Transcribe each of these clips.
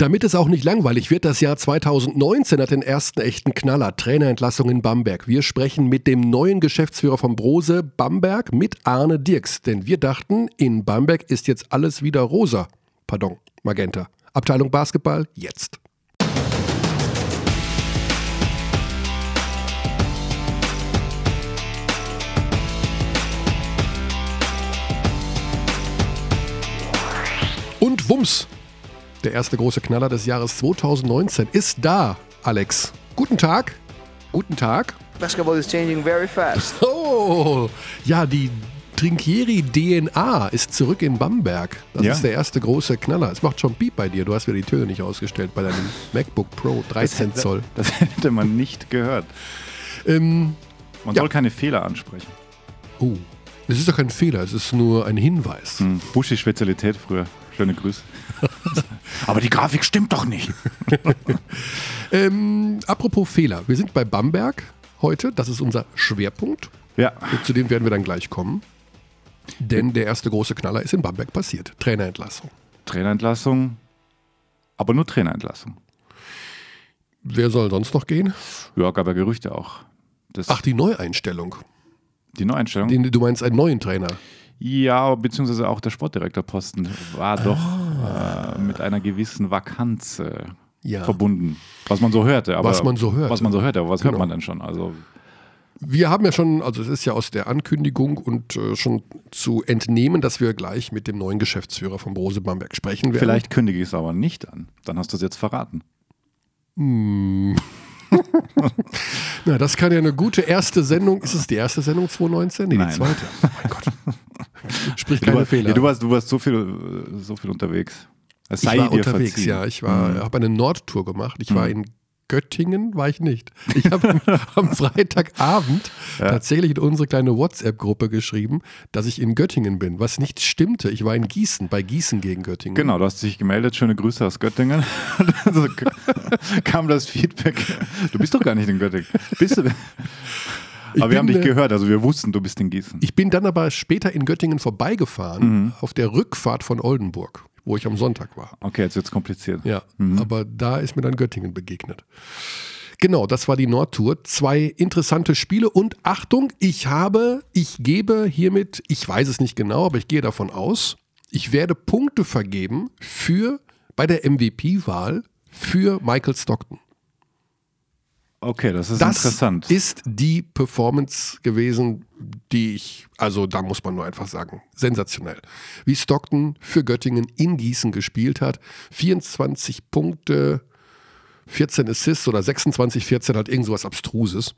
Damit es auch nicht langweilig wird, das Jahr 2019 hat den ersten echten Knaller, Trainerentlassung in Bamberg. Wir sprechen mit dem neuen Geschäftsführer von Brose Bamberg, mit Arne Dirks. Denn wir dachten, in Bamberg ist jetzt alles wieder rosa. Pardon, Magenta. Abteilung Basketball, jetzt. Und Wumms, der erste große Knaller des Jahres 2019 ist da, Alex. Guten Tag. Guten Tag. Basketball is changing very fast. Oh, ja, die Trinkieri DNA ist zurück in Bamberg. Das Ja. ist der erste große Knaller. Es macht schon Piep bei dir. Du hast wieder die Töne nicht ausgestellt bei deinem MacBook Pro 13 Zoll. Das hätte man nicht gehört. Ähm, Man Ja. soll keine Fehler ansprechen. oh, es ist doch kein Fehler. Es ist nur ein Hinweis. Hm. Buschi-Spezialität früher. Schöne Grüße. Aber die Grafik stimmt doch nicht. Ähm, apropos Fehler. Wir sind bei Bamberg heute. Das ist unser Schwerpunkt. Ja, Zu dem werden wir dann gleich kommen. Denn der erste große Knaller ist in Bamberg passiert. Trainerentlassung. Trainerentlassung. Aber nur Trainerentlassung. Wer soll sonst noch gehen? Ja, gab ja Gerüchte auch. Das, Ach, die Neueinstellung. die Neueinstellung? Den, du meinst einen neuen Trainer. ja, beziehungsweise auch der Sportdirektorposten war doch äh, mit einer gewissen Vakanz äh. Ja. verbunden. Was man so hörte. Aber, Was man so hörte. Was man so hörte, aber was Genau. hört man denn schon? Also, Wir haben ja schon, also es ist ja aus der Ankündigung und äh, schon zu entnehmen, dass wir gleich mit dem neuen Geschäftsführer von Brose Bamberg sprechen werden. vielleicht kündige ich es aber nicht an. Dann hast du es jetzt verraten. Na, das kann ja eine gute erste Sendung. Ist es die erste Sendung 2019? Nee, die Nein. zweite. Oh mein Gott. Sprich Du, keine war, Fehler. ja, du, warst, du warst so viel, so viel unterwegs. Es ich sei war dir unterwegs, verziehen. ja. Ich war, Mhm. habe eine Nordtour gemacht. Ich war in Göttingen, war ich nicht. Ich habe am- Freitagabend tatsächlich in unsere kleine WhatsApp-Gruppe geschrieben, dass ich in Göttingen bin, was nicht stimmte. Ich war in Gießen, bei Gießen gegen Göttingen. Genau, du hast dich gemeldet. Schöne Grüße aus Göttingen. Kam das Feedback. Du bist doch gar nicht in Göttingen. Bist du? Ich Aber wir haben dich gehört, also wir wussten, du bist in Gießen. Ich bin dann aber später in Göttingen vorbeigefahren, Mhm. auf der Rückfahrt von Oldenburg, wo ich am Sonntag war. Okay, jetzt wird es kompliziert. Ja, Mhm. aber da ist mir dann Göttingen begegnet. Genau, das war die Nordtour. Zwei interessante Spiele und Achtung, ich habe, ich gebe hiermit, ich weiß es nicht genau, aber ich gehe davon aus, ich werde Punkte vergeben für bei der MVP-Wahl für Michael Stockton. Okay, das ist Das interessant. ist die Performance gewesen, die ich, also da muss man nur einfach sagen, sensationell. Wie Stockton für Göttingen in Gießen gespielt hat. 24 Punkte, 14 Assists oder 26, 14, halt irgend sowas Abstruses.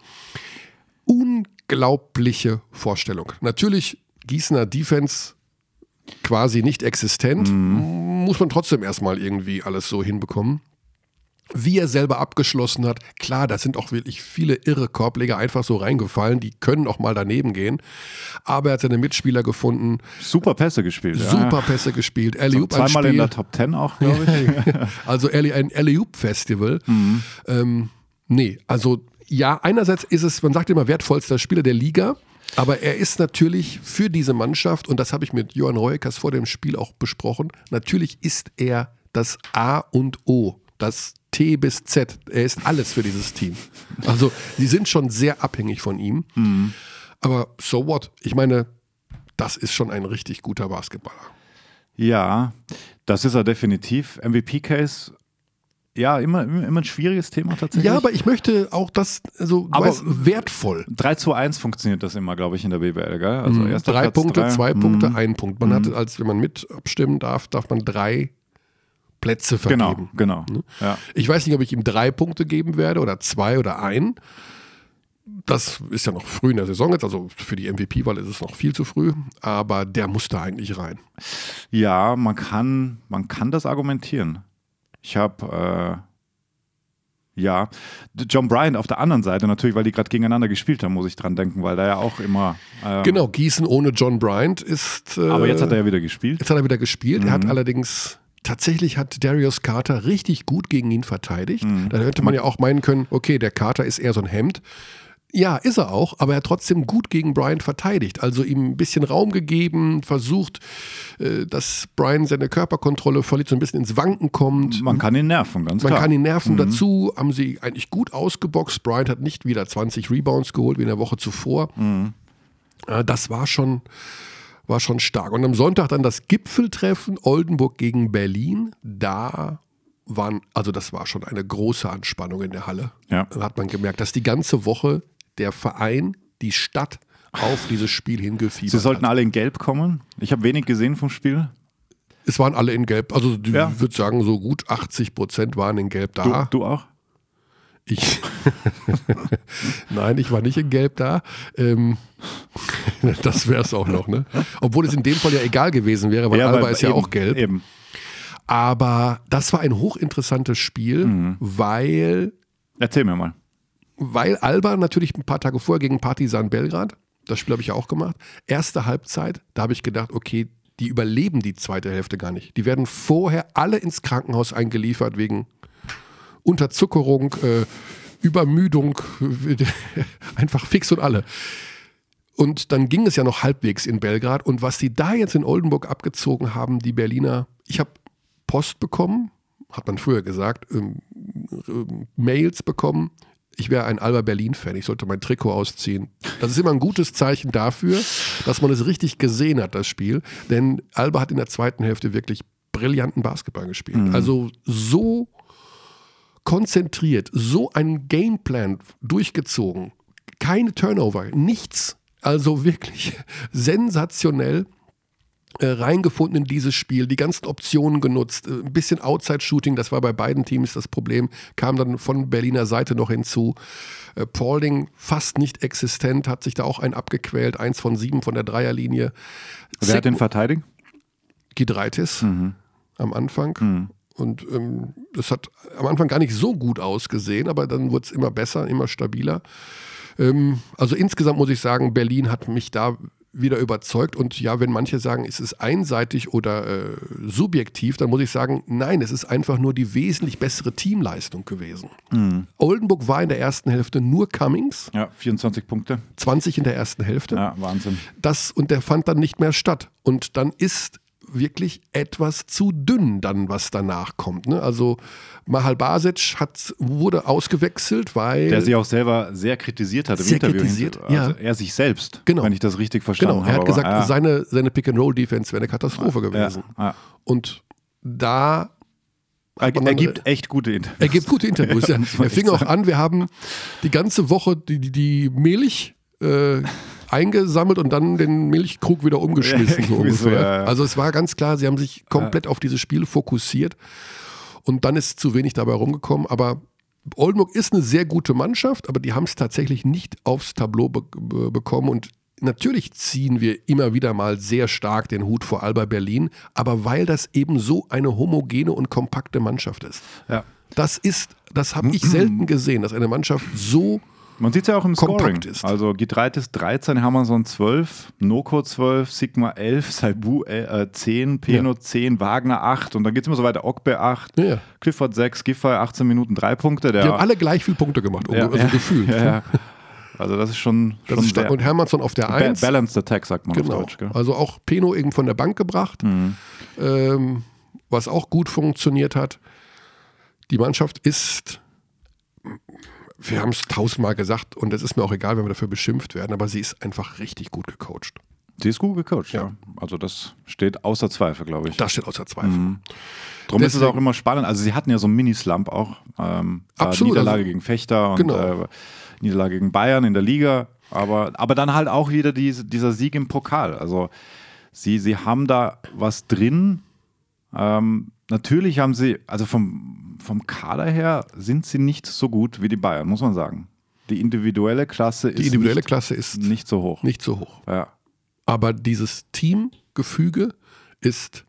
Unglaubliche Vorstellung. Natürlich Gießener Defense quasi nicht existent, muss man trotzdem erstmal irgendwie alles so hinbekommen wie er selber abgeschlossen hat. Klar, da sind auch wirklich viele irre Korbleger einfach so reingefallen, die können auch mal daneben gehen. Aber er hat seine Mitspieler gefunden, Super Pässe gespielt. super ja. Pässe gespielt, So, Alley-Oop zweimal in der Top 10 auch, glaube ich. Also Alley- ein Alley-Oop-Festival. Mhm. Ähm, nee, also ja, einerseits ist es, man sagt immer, wertvollster Spieler der Liga. Aber er ist natürlich für diese Mannschaft, und das habe ich mit Johann Reukers vor dem Spiel auch besprochen, natürlich ist er das A und O, das T bis Z. Er ist alles für dieses Team. Also, sie sind schon sehr abhängig von ihm. Mhm. Aber so what? Ich meine, das ist schon ein richtig guter Basketballer. Ja, das ist er definitiv. MVP-Case, ja, immer, immer ein schwieriges Thema tatsächlich. Ja, aber ich möchte auch das, also, Aber- weißt, wertvoll. 3 zu 1 funktioniert das immer, glaube ich, in der BBL, gell? Also Mhm. drei Platz, Punkte, drei. zwei Mhm. Punkte, ein Punkt. Man hat, als wenn man mit abstimmen darf, darf man drei Plätze Genau, vergeben. genau. Ne? Ja. Ich weiß nicht, ob ich ihm drei Punkte geben werde oder zwei oder ein. Das ist ja noch früh in der Saison jetzt, also für die MVP-Wahl ist es noch viel zu früh, aber der muss da eigentlich rein. ja, man kann, man kann das argumentieren. Ich habe, äh, ja, John Bryant auf der anderen Seite natürlich, weil die gerade gegeneinander gespielt haben, muss ich dran denken, weil da ja auch immer. ähm, Genau, Gießen ohne John Bryant ist. Äh, Aber jetzt hat er ja wieder gespielt. Jetzt hat er wieder gespielt. Er Mhm. hat allerdings. Tatsächlich hat Darius Carter richtig gut gegen ihn verteidigt. Mhm. Da hätte man ja auch meinen können, okay, der Carter ist eher so ein Hemd. Ja, ist er auch, aber er hat trotzdem gut gegen Bryant verteidigt. Also ihm ein bisschen Raum gegeben, versucht, äh, dass Bryant seine Körperkontrolle verliert, so ein bisschen ins Wanken kommt. Man kann ihn nerven, ganz Man klar. kann ihn nerven. Dazu haben sie eigentlich gut ausgeboxt. Bryant hat nicht wieder 20 Rebounds geholt wie in der Woche zuvor. Äh, Das war schon, war schon stark. Und am Sonntag dann das Gipfeltreffen Oldenburg gegen Berlin. Da waren, also das war schon eine große Anspannung in der Halle. Ja. Da hat man gemerkt, dass die ganze Woche der Verein, die Stadt auf dieses Spiel hingefiebert Sie sollten hat. alle in Gelb kommen. Ich habe wenig gesehen vom Spiel. Es waren alle in Gelb. Also ich Ja. würde sagen, so gut 80 Prozent waren in Gelb Du, da. du auch? Ich. Nein, ich war nicht in Gelb da. Ähm, das wäre es auch noch, ne? Obwohl es in dem Fall ja egal gewesen wäre, weil Alba weil ist ja eben, auch gelb. Eben. Aber das war ein hochinteressantes Spiel, Mhm. weil, Erzähl mir mal. weil Alba natürlich ein paar Tage vorher gegen Partizan Belgrad, das Spiel habe ich ja auch gemacht, erste Halbzeit, da habe ich gedacht, okay, die überleben die zweite Hälfte gar nicht. Die werden vorher alle ins Krankenhaus eingeliefert wegen Unterzuckerung, äh, Übermüdung, einfach fix und alle. Und dann ging es ja noch halbwegs in Belgrad. Und was die da jetzt in Oldenburg abgezogen haben, die Berliner, ich habe Post bekommen, hat man früher gesagt, ähm, ähm, Mails bekommen. Ich wäre ein Alba Berlin-Fan, ich sollte mein Trikot ausziehen. Das ist immer ein gutes Zeichen dafür, dass man es richtig gesehen hat, das Spiel. Denn Alba hat in der zweiten Hälfte wirklich brillanten Basketball gespielt. Also so konzentriert, so ein Gameplan durchgezogen. Keine Turnover, nichts. Also wirklich sensationell äh, reingefunden in dieses Spiel, die ganzen Optionen genutzt, äh, ein bisschen Outside-Shooting, das war bei beiden Teams das Problem, kam dann von Berliner Seite noch hinzu. Äh, Paulding fast nicht existent, hat sich da auch ein abgequält, eins von sieben von der Dreierlinie. Wer hat den verteidigt? Gidreitis Mhm. am Anfang. Und ähm, das hat am Anfang gar nicht so gut ausgesehen, aber dann wurde es immer besser, immer stabiler. Ähm, also insgesamt muss ich sagen, Berlin hat mich da wieder überzeugt. Und ja, wenn manche sagen, es ist einseitig oder äh, subjektiv, dann muss ich sagen, nein, es ist einfach nur die wesentlich bessere Teamleistung gewesen. Oldenburg war in der ersten Hälfte nur Cummings, Ja, 24 Punkte. 20 in der ersten Hälfte Ja, Wahnsinn. das und der fand dann nicht mehr statt. Und dann ist wirklich etwas zu dünn dann, was danach kommt. Ne? Also Mahal Basic hat, wurde ausgewechselt, weil Der sich auch selber sehr kritisiert hat im Sehr Interview. kritisiert, also ja. Er sich selbst, Genau. wenn ich das richtig verstanden genau, habe. er hat aber, gesagt, ja, seine, seine Pick-and-Roll-Defense wäre eine Katastrophe gewesen. ja. Und da Er, er gibt echt gute Interviews. Er gibt gute Interviews. Ja, er fing auch an, wir haben die ganze Woche die, die, die Milch äh, eingesammelt und dann den Milchkrug wieder umgeschmissen. so ungefähr. ja, ja. Also es war ganz klar, sie haben sich komplett auf dieses Spiel fokussiert und dann ist zu wenig dabei rumgekommen. Aber Oldenburg ist eine sehr gute Mannschaft, aber die haben es tatsächlich nicht aufs Tableau be be bekommen und Natürlich ziehen wir immer wieder mal sehr stark den Hut vor Alba Berlin, aber weil das eben so eine homogene und kompakte Mannschaft ist. Ja. Das ist, das habe ich selten gesehen, dass eine Mannschaft so Man sieht es ja auch im Scoring. Ist. Also Gitreitis 13, Hammerson 12, Noko 12, Sigma 11, Saibu äh, 10, Peno 10, Wagner 8 und dann geht es immer so weiter. Ogbe 8, Ja, ja. Clifford 6, Giffey 18 Minuten, 3 Punkte. Der, Die haben alle gleich viele Punkte gemacht, ja, also ja, gefühlt. Ja, ja. Also das ist schon, Das schon ist stark. sehr- Und Hermannsson auf der ba 1. Balanced Attack, sagt man Genau. auf Deutsch. Gell? Mhm. Also auch Peno eben von der Bank gebracht, ähm, was auch gut funktioniert hat. Die Mannschaft ist, wir haben es tausendmal gesagt und es ist mir auch egal, wenn wir dafür beschimpft werden, aber sie ist einfach richtig gut gecoacht. Sie ist gut gecoacht, ja. Also das steht außer Zweifel, glaube ich. Das steht außer Zweifel. Darum ist es auch immer spannend. Also sie hatten ja so einen Mini-Slump auch. Ähm, Absolut, Niederlage also- gegen Fechter und Genau. äh, Niederlage gegen Bayern in der Liga. Aber, aber dann halt auch wieder diese, dieser Sieg im Pokal. Also sie, sie haben da was drin. Ähm, natürlich haben sie, also vom, vom Kader her sind sie nicht so gut wie die Bayern, muss man sagen. Die individuelle Klasse ist Die individuelle nicht, Klasse ist nicht so hoch. nicht so hoch. Ja, Aber dieses Teamgefüge ist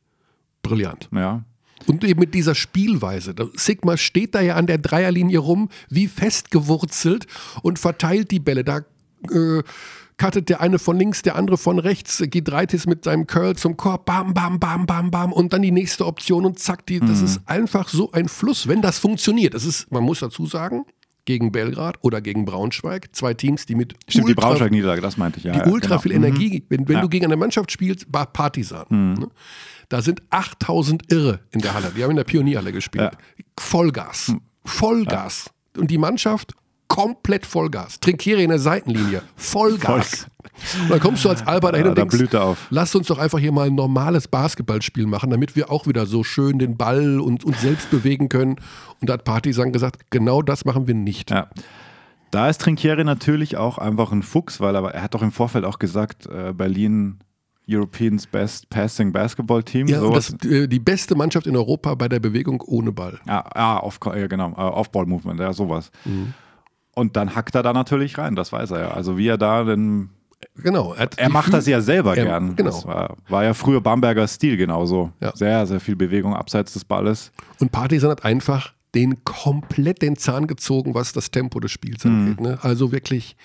brillant. ja. Und eben mit dieser Spielweise. Sigma steht da ja an der Dreierlinie rum, wie festgewurzelt und verteilt die Bälle. Da äh, cuttet der eine von links, der andere von rechts, Gidreitis mit seinem Curl zum Korb, bam, bam, bam, bam, bam und dann die nächste Option und zack, die, das ist einfach so ein Fluss, wenn das funktioniert. Das ist, man muss dazu sagen, gegen Belgrad oder gegen Braunschweig. Zwei Teams, die mit Stimmt, die ultra, Braunschweig-Niederlage, das meinte ich. Ja, die ja, ultra genau. viel Energie, wenn, wenn Ja. du gegen eine Mannschaft spielst, war Partisan. Ne? Da sind 8000 Irre in der Halle. Die haben in der Pionierhalle gespielt. Vollgas. Vollgas. Und die Mannschaft komplett Vollgas. Trinkiere in der Seitenlinie. Vollgas. Und dann kommst du als Alba dahin Ja, und denkst, blüht er auf. lass uns doch einfach hier mal ein normales Basketballspiel machen, damit wir auch wieder so schön den Ball und uns selbst bewegen können. Und da hat Partisan gesagt, genau das machen wir nicht. Ja. Da ist Trinkieri natürlich auch einfach ein Fuchs, weil er, er hat doch im Vorfeld auch gesagt, äh, Berlin Europeans Best Passing Basketball Team. Ja, das, äh, die beste Mannschaft in Europa bei der Bewegung ohne Ball. Auf, ja genau, äh, Off-Ball-Movement, ja, sowas. Mhm. Und dann hackt er da natürlich rein, das weiß er ja. Also wie er da denn, Genau. er die macht Fü- das ja selber Er- gern. genau. Das war, war ja früher Bamberger Stil genauso. Ja. Sehr, sehr viel Bewegung abseits des Balles. Und Partisan hat einfach den komplett den Zahn gezogen, was das Tempo des Spiels angeht. Ne? Also wirklich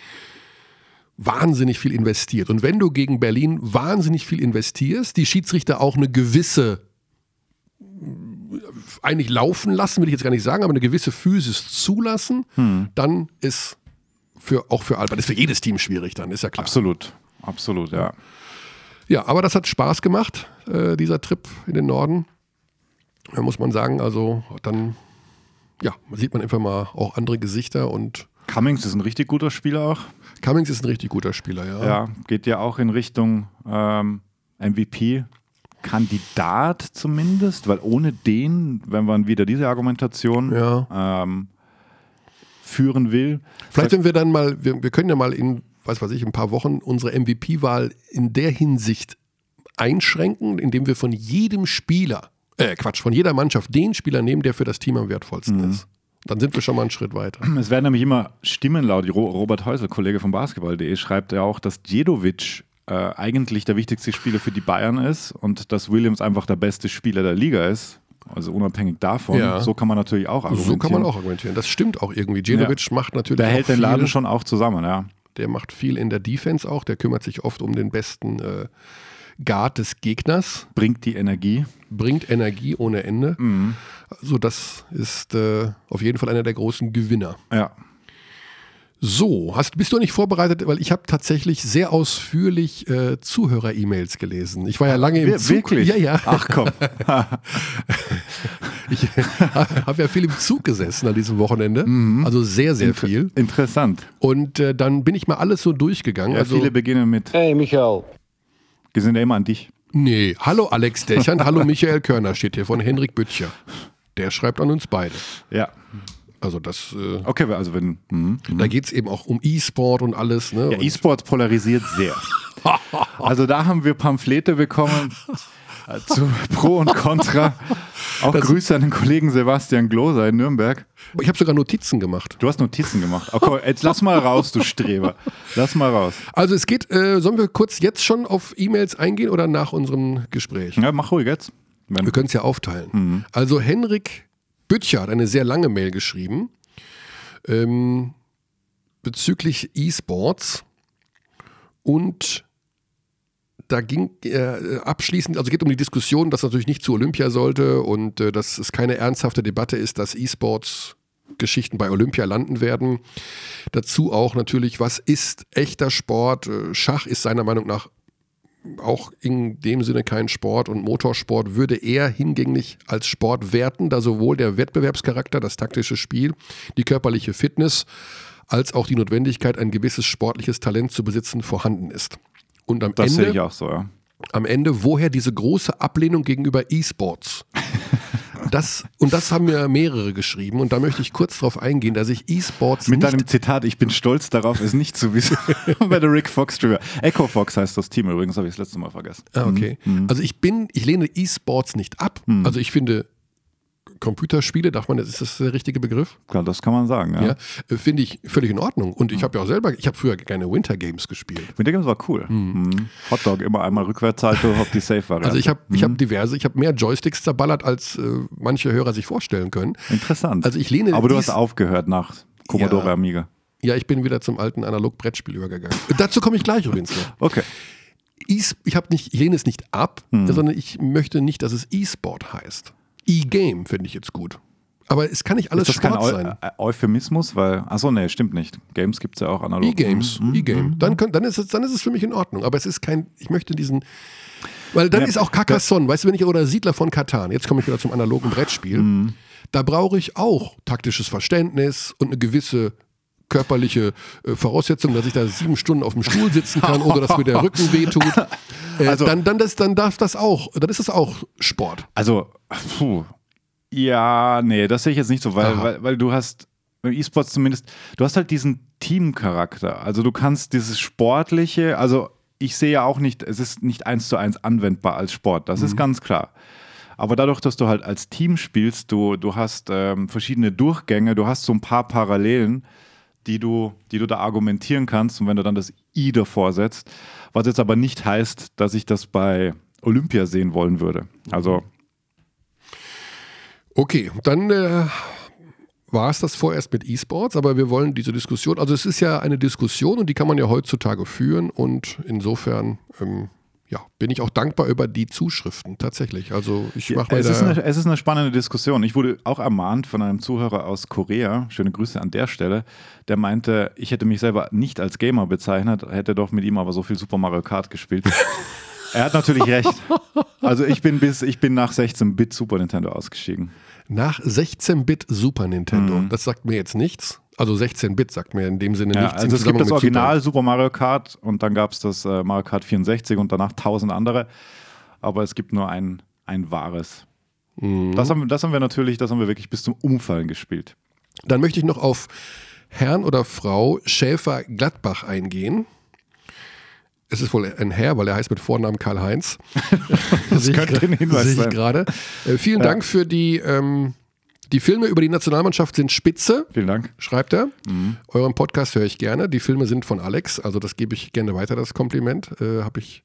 wahnsinnig viel investiert. Und wenn du gegen Berlin wahnsinnig viel investierst, die Schiedsrichter auch eine gewisse eigentlich laufen lassen, will ich jetzt gar nicht sagen, aber eine gewisse Physis zulassen, dann ist für, auch für Alba, das ist für jedes Team schwierig dann, ist ja klar. Absolut, absolut, ja. Ja, aber das hat Spaß gemacht, äh, dieser Trip in den Norden. Da muss man sagen, also dann ja, sieht man einfach mal auch andere Gesichter und Cummings ist ein richtig guter Spieler auch. Cummings ist ein richtig guter Spieler, ja. Ja, geht ja auch in Richtung ähm, MVP-Kandidat zumindest, weil ohne den, wenn man wieder diese Argumentation Ja. ähm, führen will, Vielleicht, wenn wir dann mal, wir, wir können ja mal in, was weiß ich, ein paar Wochen unsere MVP-Wahl in der Hinsicht einschränken, indem wir von jedem Spieler, äh, Quatsch, von jeder Mannschaft den Spieler nehmen, der für das Team am wertvollsten Mhm. ist. Dann sind wir schon mal einen Schritt weiter. Es werden nämlich immer Stimmen laut. Ro- Robert Häusel, Kollege von Basketball.de, schreibt ja auch, dass Djedovic äh, eigentlich der wichtigste Spieler für die Bayern ist und dass Williams einfach der beste Spieler der Liga ist. Also unabhängig davon. Ja. So kann man natürlich auch argumentieren. So kann man auch argumentieren. Das stimmt auch irgendwie. Djedovic macht natürlich Der auch hält den Laden schon auch zusammen, ja. Der macht viel in der Defense auch. Der kümmert sich oft um den besten äh, Guard des Gegners. Bringt die Energie. bringt Energie ohne Ende. Mhm. Also das ist äh, auf jeden Fall einer der großen Gewinner. Ja. So, hast, bist du nicht vorbereitet? Weil ich habe tatsächlich sehr ausführlich äh, Zuhörer-E-Mails gelesen. Ich war ja lange im Wir- Zug. Wirklich? Ja, ja. Ach komm. Ich habe ja viel im Zug gesessen an diesem Wochenende. Mhm. Also sehr, sehr viel. Interessant. Und äh, dann bin ich mal alles so durchgegangen. Ja, also, viele beginnen mit, Hey, Michael. wir sind ja immer an dich. nee, hallo Alex Dechern, hallo Michael Körner steht hier von Henrik Büttcher. Der schreibt an uns beide. Ja. Also das, äh, Okay, also wenn. Mhm. da geht es eben auch um E-Sport und alles. Ne? Ja, E-Sport polarisiert sehr. Also da haben wir Pamphlete bekommen äh, zu Pro und Contra. Auch Grüße an den Kollegen Sebastian Gloser in Nürnberg. ich habe sogar Notizen gemacht. Du hast Notizen gemacht. Okay, jetzt lass mal raus, du Streber. Lass mal raus. Also es geht, äh, sollen wir kurz jetzt schon auf E-Mails eingehen oder nach unserem Gespräch? Ja, mach ruhig jetzt. Wenn, Wir können es ja aufteilen. Also Henrik Büttcher hat eine sehr lange Mail geschrieben ähm, bezüglich E-Sports und da ging äh, abschließend, also geht um die Diskussion, dass natürlich nicht zu Olympia sollte und äh, dass es keine ernsthafte Debatte ist, dass E-Sports Geschichten bei Olympia landen werden. Dazu auch natürlich, was ist echter Sport? Äh, Schach ist seiner Meinung nach auch in dem Sinne kein Sport und Motorsport würde eher hingänglich als Sport werten, da sowohl der Wettbewerbscharakter, das taktische Spiel, die körperliche Fitness als auch die Notwendigkeit, ein gewisses sportliches Talent zu besitzen, vorhanden ist. Und am das sehe Ende ich auch so, ja. am Ende, woher diese große Ablehnung gegenüber E-Sports? Das, und das haben mir mehrere geschrieben und da möchte ich kurz darauf eingehen, dass ich E-Sports Mit deinem Zitat, ich bin stolz darauf, es nicht zu wissen. Bei der Rick Fox Trivia. Echo Fox heißt das Team übrigens, habe ich das letzte Mal vergessen. Ah, okay. Also ich bin, ich lehne E-Sports nicht ab. Also ich finde Computerspiele, darf man, ist das der richtige Begriff? Klar, das kann man sagen, ja. Ja, äh, finde ich völlig in Ordnung. Und ich habe ja auch selber, ich habe früher gerne Winter Games gespielt. Winter Games war cool. Mhm. Hotdog immer einmal Rückwärtssalto auf die Safe-Variante. Also ich habe ich hab diverse, ich habe mehr Joysticks zerballert, als äh, manche Hörer sich vorstellen können. Interessant. Also ich lehne Aber du hast aufgehört nach Commodore Ja. Amiga. Ja, ich bin wieder zum alten Analog-Brettspiel übergegangen. Dazu komme ich gleich übrigens noch. Okay. Ich, hab nicht, ich lehne es nicht ab, Hm. sondern ich möchte nicht, dass es E-Sport heißt. E-Game finde ich jetzt gut. Aber es kann nicht alles ist das kein Sport Eu sein. äh, Euphemismus? Weil, achso, nee, stimmt nicht. Games gibt es ja auch analog. E-Games, Mhm, E-Game. Dann, könnt- dann, ist es, dann ist es für mich in Ordnung. Aber es ist kein, ich möchte diesen, weil dann Ja, ist auch Carcassonne, weißt du, wenn ich, oder Siedler von Katan, jetzt komme ich wieder zum analogen Brettspiel, Mhm. da brauche ich auch taktisches Verständnis und eine gewisse körperliche äh, Voraussetzung, dass ich da sieben Stunden auf dem Stuhl sitzen kann oder dass mir der Rücken wehtut. Äh, Also- dann, dann, das, dann darf das auch, dann ist das auch Sport. Also, puh. Ja, nee, das sehe ich jetzt nicht so, weil, weil, weil du hast beim E-Sports zumindest, du hast halt diesen Teamcharakter. Also du kannst dieses Sportliche, also ich sehe ja auch nicht, es ist nicht eins zu eins anwendbar als Sport, das ist ganz klar. Aber dadurch, dass du halt als Team spielst, du, du hast ähm, verschiedene Durchgänge, du hast so ein paar Parallelen, die du, die du da argumentieren kannst. Und wenn du dann das I davor setzt, was jetzt aber nicht heißt, dass ich das bei Olympia sehen wollen würde. Also Okay, dann äh, war es das vorerst mit E-Sports, aber wir wollen diese Diskussion, also es ist ja eine Diskussion und die kann man ja heutzutage führen und insofern ähm, ja, bin ich auch dankbar über die Zuschriften tatsächlich. Also ich mache mir es, ist da, eine, es ist eine spannende Diskussion. Ich wurde auch ermahnt von einem Zuhörer aus Korea, schöne Grüße an der Stelle, der meinte, ich hätte mich selber nicht als Gamer bezeichnet, hätte doch mit ihm aber so viel Super Mario Kart gespielt. er hat natürlich recht. Also ich bin bis, ich bin nach 16-Bit Super Nintendo ausgestiegen. nach 16-Bit Super Nintendo, das sagt mir jetzt nichts. Also 16-Bit sagt mir in dem Sinne. Ja, nichts. also es gibt das. Original Super Mario Kart und dann gab es das äh, Mario Kart 64 und danach tausend andere. Aber es gibt nur ein, ein wahres. Mhm. Das, haben, das haben wir natürlich, das haben wir wirklich bis zum Umfallen gespielt. Dann möchte ich noch auf Herrn oder Frau Schäfer-Gladbach eingehen. Es ist wohl ein Herr, weil er heißt mit Vornamen Karl-Heinz. das könnte ein Hinweis sehe ich sein. gerade. Äh, vielen Dank für die, ähm, die Filme über die Nationalmannschaft sind spitze, Vielen Dank. schreibt er. Mhm. Euren Podcast höre ich gerne. Die Filme sind von Alex, also das gebe ich gerne weiter, das Kompliment. Äh, Habe ich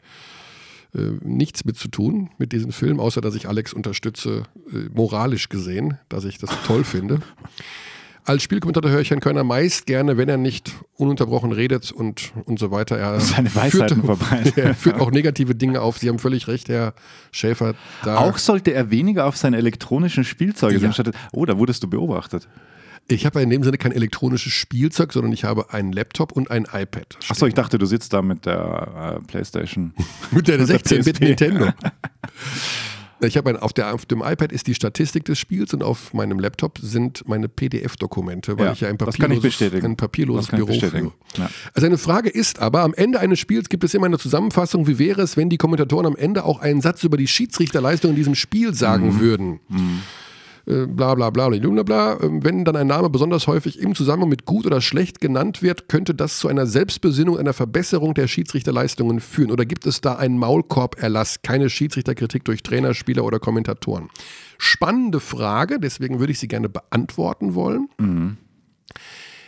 äh, nichts mit zu tun mit diesem Film, außer dass ich Alex unterstütze, äh, moralisch gesehen, dass ich das toll finde. Als Spielkommentator höre ich Herrn Körner meist gerne, wenn er nicht ununterbrochen redet und, und so weiter. Er Seine Weisheiten verbreitet. Er führt auch negative Dinge auf. Sie haben völlig recht, Herr Schäfer. Auch sollte er weniger auf seine elektronischen Spielzeuge Ja. sein. statt- Oh, da wurdest du beobachtet. ich habe ja in dem Sinne kein elektronisches Spielzeug, sondern ich habe einen Laptop und ein iPad. Achso, ich dachte, du sitzt da mit der äh, Playstation. Mit der Mit der 16-Bit PSP. Nintendo. Ich habe auf, der, auf dem iPad ist die Statistik des Spiels und auf meinem Laptop sind meine PDF-Dokumente, weil Ja, ich ja ein papierloses, ein papierloses Büro führe. Ja. Also eine Frage ist aber, am Ende eines Spiels gibt es immer eine Zusammenfassung, wie wäre es, wenn die Kommentatoren am Ende auch einen Satz über die Schiedsrichterleistung in diesem Spiel sagen Mhm. würden. Äh, Bla bla bla bla bla. Ähm, Wenn dann ein Name besonders häufig im Zusammenhang mit gut oder schlecht genannt wird, könnte das zu einer Selbstbesinnung, einer Verbesserung der Schiedsrichterleistungen führen. Oder gibt es da einen Maulkorberlass, keine Schiedsrichterkritik durch Trainer, Spieler oder Kommentatoren? Spannende Frage, deswegen würde ich sie gerne beantworten wollen.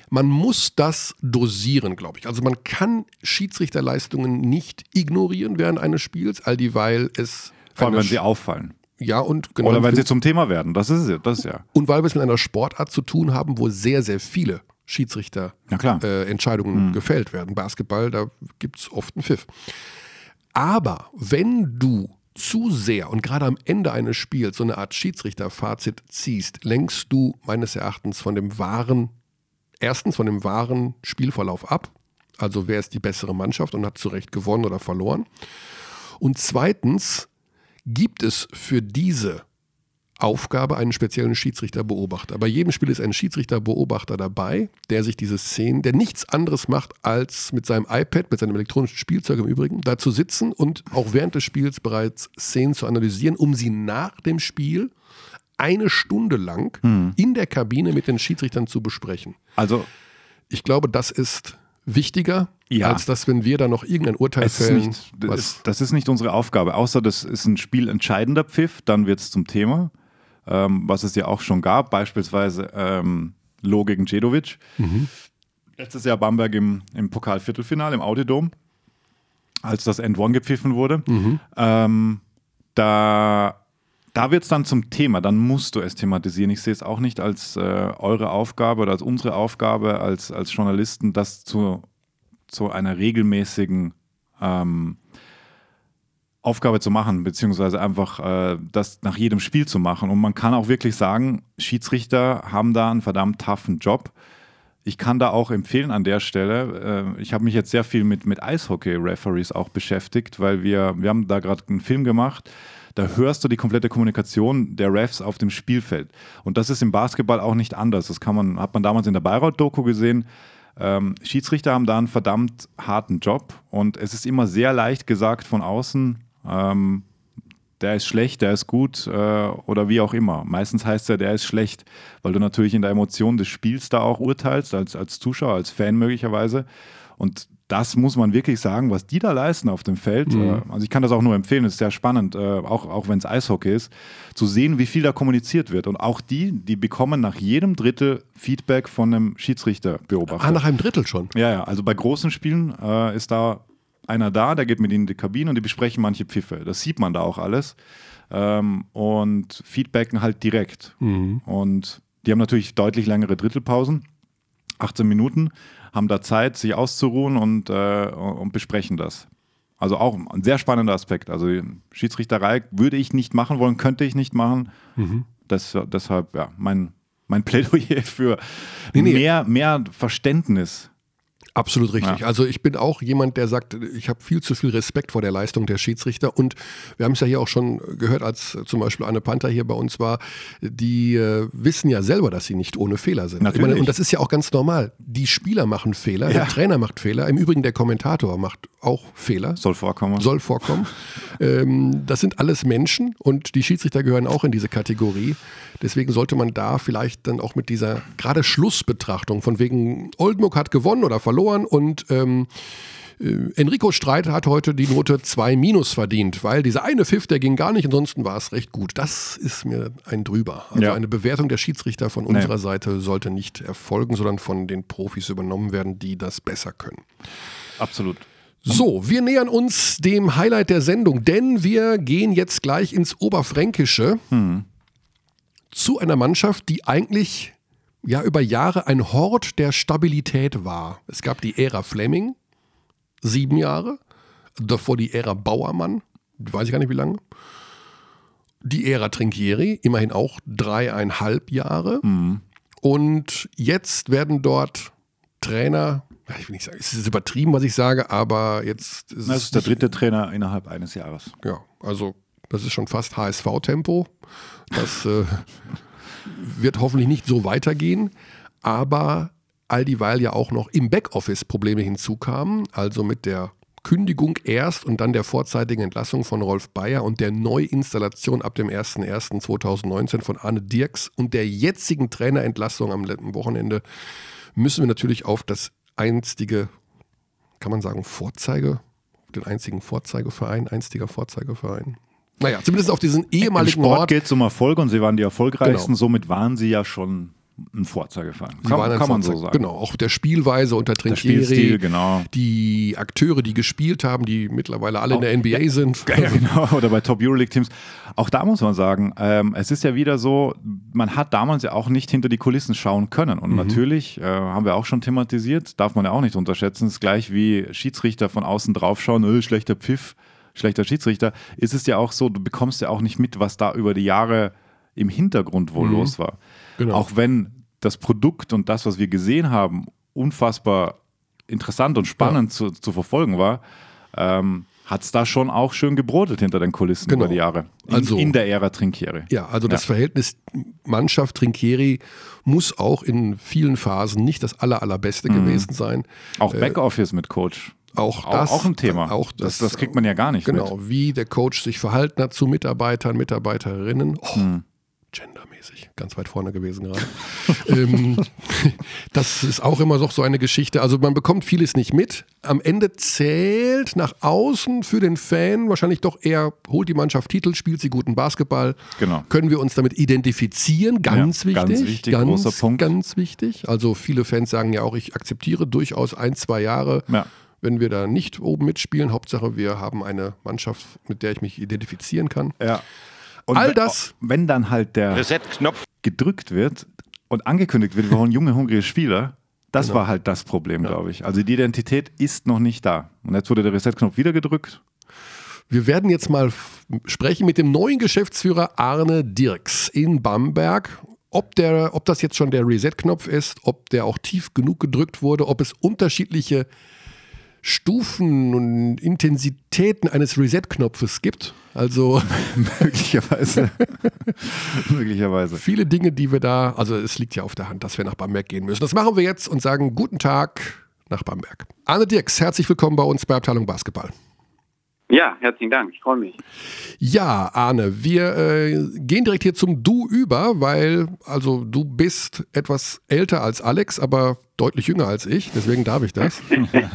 Man muss das dosieren, glaube ich. Also man kann Schiedsrichterleistungen nicht ignorieren während eines Spiels, all dieweil es Vor allem, wenn sie auffallen. Ja und genau Oder wenn und- sie zum Thema werden. Das ist es, das ist ja. und weil wir es mit einer Sportart zu tun haben, wo sehr sehr viele Schiedsrichter äh, Entscheidungen gefällt werden. Basketball, da gibt es oft einen Pfiff. Aber wenn du zu sehr und gerade am Ende eines Spiels so eine Art Schiedsrichterfazit ziehst, lenkst du meines Erachtens von dem wahren, erstens von dem wahren Spielverlauf ab. Also wer ist die bessere Mannschaft und hat zu Recht gewonnen oder verloren. Und zweitens gibt es für diese Aufgabe einen speziellen Schiedsrichterbeobachter. Bei jedem Spiel ist ein Schiedsrichterbeobachter dabei, der sich diese Szenen, der nichts anderes macht, als mit seinem iPad, mit seinem elektronischen Spielzeug im Übrigen, da zu sitzen und auch während des Spiels bereits Szenen zu analysieren, um sie nach dem Spiel eine Stunde lang in der Kabine mit den Schiedsrichtern zu besprechen. Also, Ich glaube, das ist wichtiger, Ja. als dass, wenn wir da noch irgendein Urteil es ist fällen, nicht, das, was ist, das ist nicht unsere Aufgabe. Außer das ist ein spielentscheidender Pfiff, dann wird es zum Thema, ähm, was es ja auch schon gab, beispielsweise ähm, Loh gegen Djedovic. Letztes Jahr Bamberg im, im Pokal-Viertelfinale im Audidom, als das End One gepfiffen wurde. Ähm, da da wird es dann zum Thema, dann musst du es thematisieren. Ich sehe es auch nicht als äh, eure Aufgabe oder als unsere Aufgabe als, als Journalisten, das zu, zu einer regelmäßigen ähm, Aufgabe zu machen, beziehungsweise einfach äh, das nach jedem Spiel zu machen. Und man kann auch wirklich sagen, Schiedsrichter haben da einen verdammt toughen Job. Ich kann da auch empfehlen an der Stelle, äh, ich habe mich jetzt sehr viel mit, mit Eishockey-Referees auch beschäftigt, weil wir, wir haben da gerade einen Film gemacht, da hörst du die komplette Kommunikation der Refs auf dem Spielfeld. Und das ist im Basketball auch nicht anders. Das kann man, hat man damals in der Bayreuth-Doku gesehen. Ähm, Schiedsrichter haben da einen verdammt harten Job und es ist immer sehr leicht gesagt von außen, ähm, der ist schlecht, der ist gut äh, oder wie auch immer. Meistens heißt er, der ist schlecht, weil du natürlich in der Emotion des Spiels da auch urteilst, als, als Zuschauer, als Fan möglicherweise. Und das muss man wirklich sagen, was die da leisten auf dem Feld. Mhm. Äh, also ich kann das auch nur empfehlen, es ist sehr spannend, äh, auch, auch wenn es Eishockey ist, zu sehen, wie viel da kommuniziert wird. Und auch die, die bekommen nach jedem Drittel Feedback von einem Schiedsrichterbeobachter. Ah, nach einem Drittel schon. Ja, ja, also bei großen Spielen äh, ist da einer da, der geht mit ihnen in die Kabine und die besprechen manche Pfiffe. Das sieht man da auch alles. Ähm, und feedbacken halt direkt. Und die haben natürlich deutlich längere Drittelpausen, 18 Minuten, haben da Zeit, sich auszuruhen und, äh, und besprechen das. Also auch ein sehr spannender Aspekt. Also Schiedsrichterei würde ich nicht machen wollen, könnte ich nicht machen. Das, deshalb, ja, mein, mein Plädoyer für Nee, nee. Mehr, mehr Verständnis Absolut richtig. Ja. Also ich bin auch jemand, der sagt, ich habe viel zu viel Respekt vor der Leistung der Schiedsrichter und wir haben es ja hier auch schon gehört, als zum Beispiel Anne Panther hier bei uns war, die äh, wissen ja selber, dass sie nicht ohne Fehler sind. Natürlich. Ich meine, und das ist ja auch ganz normal. Die Spieler machen Fehler, Ja. der Trainer macht Fehler, im Übrigen der Kommentator macht auch Fehler. soll vorkommen. Soll vorkommen. ähm, das sind alles Menschen und die Schiedsrichter gehören auch in diese Kategorie. Deswegen sollte man da vielleicht dann auch mit dieser gerade Schlussbetrachtung von wegen Oldenburg hat gewonnen oder verloren und ähm, äh, Enrico Streit hat heute die Note 2 minus verdient, weil dieser eine Pfiff, der ging gar nicht, ansonsten war es recht gut. Das ist mir ein drüber. Also Ja. eine Bewertung der Schiedsrichter von unserer Seite sollte nicht erfolgen, sondern von den Profis übernommen werden, die das besser können. Absolut. So, wir nähern uns dem Highlight der Sendung, denn wir gehen jetzt gleich ins Oberfränkische zu einer Mannschaft, die eigentlich ja über Jahre ein Hort der Stabilität war. Es gab die Ära Fleming, sieben Jahre, davor die Ära Bauermann, weiß ich gar nicht wie lange. Die Ära Trinkieri, immerhin auch dreieinhalb Jahre. Und jetzt werden dort Trainer, ich will nicht sagen, es ist übertrieben, was ich sage, aber jetzt ist Das es ist der dritte Trainer innerhalb eines Jahres. ja, also das ist schon fast HSV-Tempo. Das äh, wird hoffentlich nicht so weitergehen, aber all dieweil ja auch noch im Backoffice Probleme hinzukamen, also mit der Kündigung erst und dann der vorzeitigen Entlassung von Rolf Bayer und der Neuinstallation ab dem 01.01.2019 von Arne Dirks und der jetzigen Trainerentlassung am letzten Wochenende müssen wir natürlich auf das einstige, kann man sagen, Vorzeige, den einzigen Vorzeigeverein, einstiger Vorzeigeverein. Naja, zumindest auf diesen Im ehemaligen Sport Ort. geht es um Erfolg und sie waren die erfolgreichsten. Genau. Somit waren sie ja schon ein Vorzeigefallen. Sie Kann, kann man so sagen. Genau, auch der Spielweise unter Trinkieri. Spielstil, genau. Die Akteure, die gespielt haben, die mittlerweile alle in der NBA sind. Ja, genau, oder bei Top Euroleague-Teams. Auch da muss man sagen, ähm, es ist ja wieder so, man hat damals ja auch nicht hinter die Kulissen schauen können. Mhm. Und natürlich, äh, haben wir auch schon thematisiert, darf man ja auch nicht unterschätzen, ist gleich wie Schiedsrichter von außen draufschauen, äh, schlechter Pfiff, schlechter Schiedsrichter, ist es ja auch so, du bekommst ja auch nicht mit, was da über die Jahre im Hintergrund wohl los war. Genau. Auch wenn das Produkt und das, was wir gesehen haben, unfassbar interessant und spannend zu, zu verfolgen war, ähm, hat es da schon auch schön gebrodelt hinter den Kulissen Genau. über die Jahre. In, Also- in der Ära Trinkieri. Ja, also das Verhältnis Mannschaft Trinkieri muss auch in vielen Phasen nicht das aller, allerbeste Mhm. gewesen sein. Auch Backoffice mit Coach. Auch Auch, das. auch ein Thema. Auch das, das kriegt man ja gar nicht Genau, mit. wie der Coach sich verhalten hat zu Mitarbeitern, Mitarbeiterinnen. Oh, Hm. gendermäßig, ganz weit vorne gewesen gerade. ähm, das ist auch immer noch so eine Geschichte. Also man bekommt vieles nicht mit. Am Ende zählt nach außen für den Fan wahrscheinlich doch eher, holt die Mannschaft Titel, spielt sie guten Basketball. Genau. Können wir uns damit identifizieren? Ganz Ja, wichtig. ganz wichtig, großer Punkt. Ganz wichtig. Also viele Fans sagen ja auch, ich akzeptiere durchaus ein, zwei Jahre Ja. Wenn wir da nicht oben mitspielen. Hauptsache, wir haben eine Mannschaft, mit der ich mich identifizieren kann. Ja. Und All wenn- das- Wenn dann halt der Reset-Knopf. gedrückt wird und angekündigt wird, wir wollen junge, hungrige Spieler, das Genau. war halt das Problem, glaube ich. Also die Identität ist noch nicht da. Und jetzt wurde der Reset-Knopf wieder gedrückt. Wir werden jetzt mal sprechen mit dem neuen Geschäftsführer Arne Dirks in Bamberg. Ob, der, ob das jetzt schon der Reset-Knopf ist, ob der auch tief genug gedrückt wurde, ob es unterschiedliche Stufen und Intensitäten eines Reset-Knopfes gibt. Also möglicherweise. möglicherweise. Viele Dinge, die wir da, also es liegt ja auf der Hand, dass wir nach Bamberg gehen müssen. Das machen wir jetzt und sagen guten Tag nach Bamberg. Arne Dirks, herzlich willkommen bei uns bei Abteilung Basketball. Ja, herzlichen Dank, ich freue mich. Ja, Arne, wir äh, gehen direkt hier zum Du über, weil, also du bist etwas älter als Alex, aber deutlich jünger als ich, deswegen darf ich das.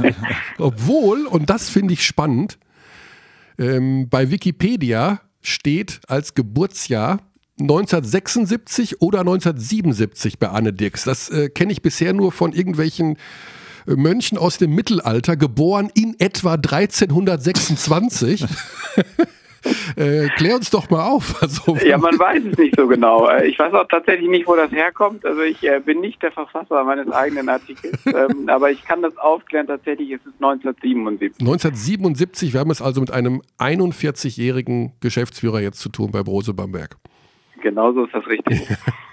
Obwohl, und das finde ich spannend, ähm, bei Wikipedia steht als Geburtsjahr 1976 oder 1977 bei Arne Dirks. Das äh, kenne ich bisher nur von irgendwelchen Mönchen aus dem Mittelalter, geboren in etwa 1326. Äh, klär uns doch mal auf. Also, ja, man weiß es nicht so genau. Äh, ich weiß auch tatsächlich nicht, wo das herkommt. Also ich äh, bin nicht der Verfasser meines eigenen Artikels, ähm, aber ich kann das aufklären. Tatsächlich ist es 1977. 1977, wir haben es also mit einem 41-jährigen Geschäftsführer jetzt zu tun bei Brose Bamberg. Genau so ist das richtig.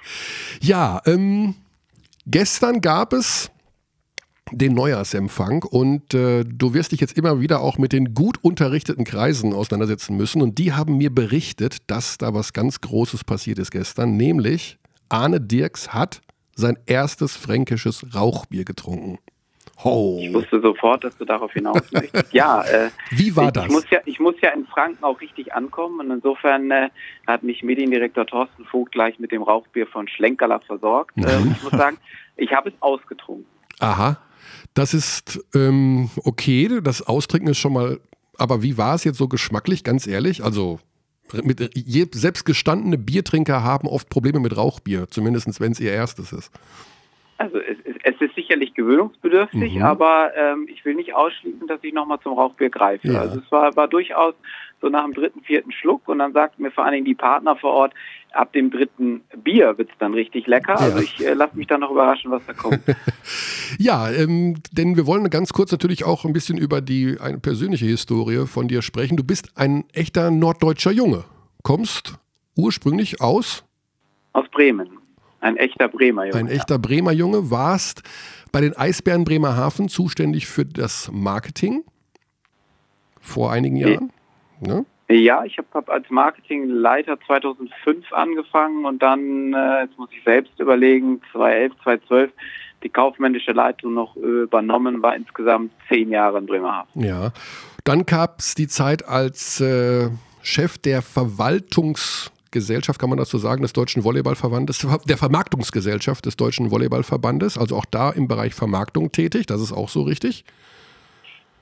ja, ähm, gestern gab es den Neujahrsempfang und äh, du wirst dich jetzt immer wieder auch mit den gut unterrichteten Kreisen auseinandersetzen müssen und die haben mir berichtet, dass da was ganz Großes passiert ist gestern, nämlich Arne Dirks hat sein erstes fränkisches Rauchbier getrunken. Oh. Ich wusste sofort, dass du darauf hinaus möchtest. Ja, äh, wie war ich, das? Ich muss, ja, ich muss ja in Franken auch richtig ankommen und insofern äh, hat mich Mediendirektor Thorsten Vogt gleich mit dem Rauchbier von Schlenkerler versorgt. Mhm. Äh, ich muss sagen, ich habe es ausgetrunken. Aha. Das ist ähm, okay, das Austrinken ist schon mal, aber wie war es jetzt so geschmacklich, ganz ehrlich? Also mit, selbst gestandene Biertrinker haben oft Probleme mit Rauchbier, zumindest wenn es ihr erstes ist. Also es, es ist sicherlich gewöhnungsbedürftig, mhm. aber ähm, ich will nicht ausschließen, dass ich nochmal zum Rauchbier greife. Ja. Also es war, war durchaus so nach dem dritten, vierten Schluck und dann sagten mir vor allen Dingen die Partner vor Ort, ab dem dritten Bier wird es dann richtig lecker. Ja. Also ich äh, lasse mich dann noch überraschen, was da kommt. ja, ähm, denn wir wollen ganz kurz natürlich auch ein bisschen über die eine persönliche Historie von dir sprechen. Du bist ein echter norddeutscher Junge, kommst ursprünglich aus? Aus Bremen. Ein echter Bremer Junge. Ein echter Bremer Junge, warst bei den Eisbären Bremerhaven zuständig für das Marketing vor einigen Jahren. Ne? Ja, ich habe hab als Marketingleiter 2005 angefangen und dann, äh, jetzt muss ich selbst überlegen, 2011, 2012 die kaufmännische Leitung noch übernommen, war insgesamt zehn Jahre in Bremerhaven. Ja, dann gab es die Zeit als äh, Chef der Verwaltungsgesellschaft, kann man das so sagen, des Deutschen Volleyballverbandes, der Vermarktungsgesellschaft des Deutschen Volleyballverbandes, also auch da im Bereich Vermarktung tätig, das ist auch so richtig.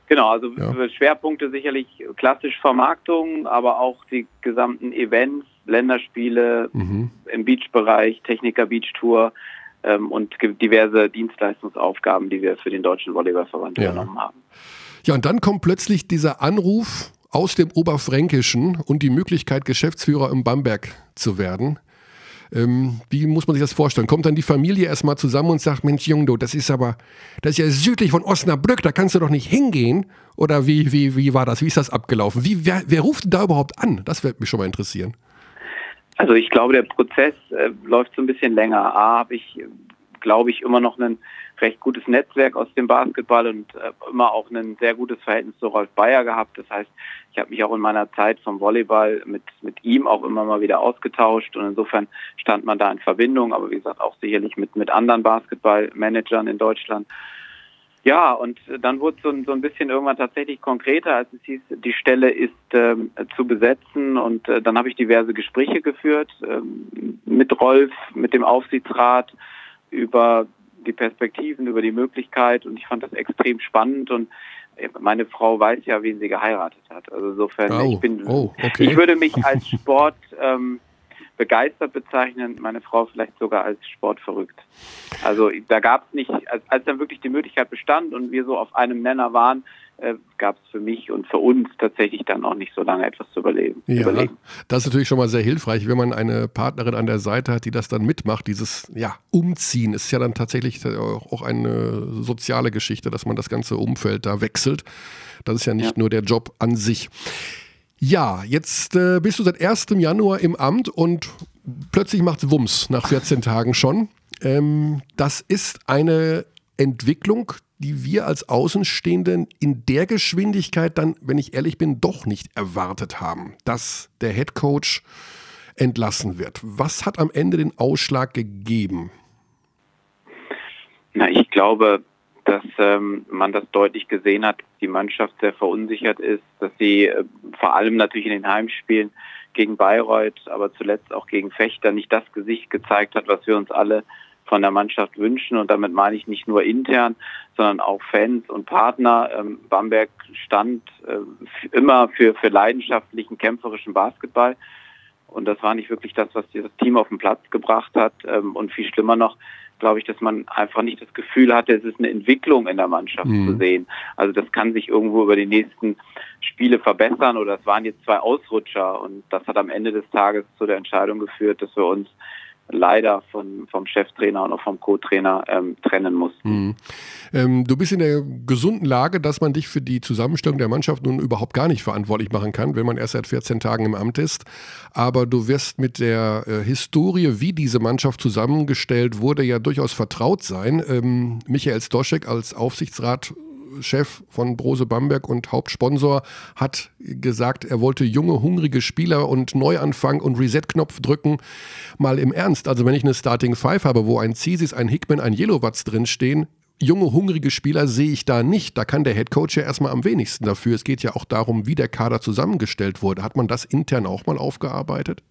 Genau, also ja. Schwerpunkte sicherlich klassisch Vermarktung, aber auch die gesamten Events, Länderspiele mhm. im Beachbereich, Techniker Beach Tour ähm, und diverse Dienstleistungsaufgaben, die wir für den Deutschen Volleyballverband ja. übernommen haben. Ja, und dann kommt plötzlich dieser Anruf aus dem Oberfränkischen und die Möglichkeit, Geschäftsführer im Bamberg zu werden. Ähm, wie muss man sich das vorstellen? Kommt dann die Familie erstmal zusammen und sagt, Mensch, Jungdo, das ist aber, das ist ja südlich von Osnabrück, da kannst du doch nicht hingehen? Oder wie, wie, wie war das? Wie ist das abgelaufen? Wie, wer, wer ruft da überhaupt an? Das würde mich schon mal interessieren. Also ich glaube, der Prozess äh, läuft so ein bisschen länger. A, habe ich, glaube ich, immer noch einen recht gutes Netzwerk aus dem Basketball und äh, immer auch ein sehr gutes Verhältnis zu Rolf Bayer gehabt. Das heißt, ich habe mich auch in meiner Zeit vom Volleyball mit, mit ihm auch immer mal wieder ausgetauscht und insofern stand man da in Verbindung, aber wie gesagt auch sicherlich mit, mit anderen Basketballmanagern in Deutschland. Ja, und dann wurde so, so ein bisschen irgendwann tatsächlich konkreter, als es hieß, die Stelle ist ähm, zu besetzen. Und äh, dann habe ich diverse Gespräche geführt ähm, mit Rolf, mit dem Aufsichtsrat über die Perspektiven, über die Möglichkeit und ich fand das extrem spannend und meine Frau weiß ja, wen sie geheiratet hat. Also insofern, oh, ich bin, oh, okay. ich würde mich als Sport ähm, begeistert bezeichnen, meine Frau vielleicht sogar als sportverrückt. Also da gab es nicht, als, als dann wirklich die Möglichkeit bestand und wir so auf einem Nenner waren, äh, gab es für mich und für uns tatsächlich dann auch nicht so lange etwas zu überleben. Ja, überlegen. das ist natürlich schon mal sehr hilfreich, wenn man eine Partnerin an der Seite hat, die das dann mitmacht. Dieses ja, Umziehen ist ja dann tatsächlich auch eine soziale Geschichte, dass man das ganze Umfeld da wechselt. Das ist ja nicht ja. nur der Job an sich. Ja, jetzt äh, bist du seit 1. Januar im Amt und plötzlich macht es Wumms nach 14 Tagen schon. Ähm, das ist eine Entwicklung, die wir als Außenstehenden in der Geschwindigkeit dann, wenn ich ehrlich bin, doch nicht erwartet haben, dass der Head Coach entlassen wird. Was hat am Ende den Ausschlag gegeben? Na, ich glaube, dass ähm, man das deutlich gesehen hat, die Mannschaft sehr verunsichert ist, dass sie äh, vor allem natürlich in den Heimspielen gegen Bayreuth, aber zuletzt auch gegen Fechter nicht das Gesicht gezeigt hat, was wir uns alle von der Mannschaft wünschen. Und damit meine ich nicht nur intern, sondern auch Fans und Partner. Ähm, Bamberg stand äh, immer für, für leidenschaftlichen, kämpferischen Basketball. Und das war nicht wirklich das, was dieses Team auf den Platz gebracht hat. Ähm, und viel schlimmer noch, glaube ich, dass man einfach nicht das Gefühl hatte, es ist eine Entwicklung in der Mannschaft mhm. zu sehen. Also das kann sich irgendwo über die nächsten Spiele verbessern oder es waren jetzt zwei Ausrutscher und das hat am Ende des Tages zu der Entscheidung geführt, dass wir uns leider von, vom Cheftrainer und auch vom Co-Trainer ähm, trennen mussten. Mhm. Ähm, du bist in der gesunden Lage, dass man dich für die Zusammenstellung der Mannschaft nun überhaupt gar nicht verantwortlich machen kann, wenn man erst seit 14 Tagen im Amt ist. Aber du wirst mit der äh, Historie, wie diese Mannschaft zusammengestellt wurde, ja durchaus vertraut sein. Ähm, Michael Stoschek als Aufsichtsrat Chef von Brose Bamberg und Hauptsponsor, hat gesagt, er wollte junge, hungrige Spieler und Neuanfang und Reset-Knopf drücken. Mal im Ernst, also wenn ich eine Starting Five habe, wo ein Zisis, ein Hickman, ein Yellowwatz drinstehen, junge, hungrige Spieler sehe ich da nicht. Da kann der Headcoach ja erstmal am wenigsten dafür. Es geht ja auch darum, wie der Kader zusammengestellt wurde. Hat man das intern auch mal aufgearbeitet?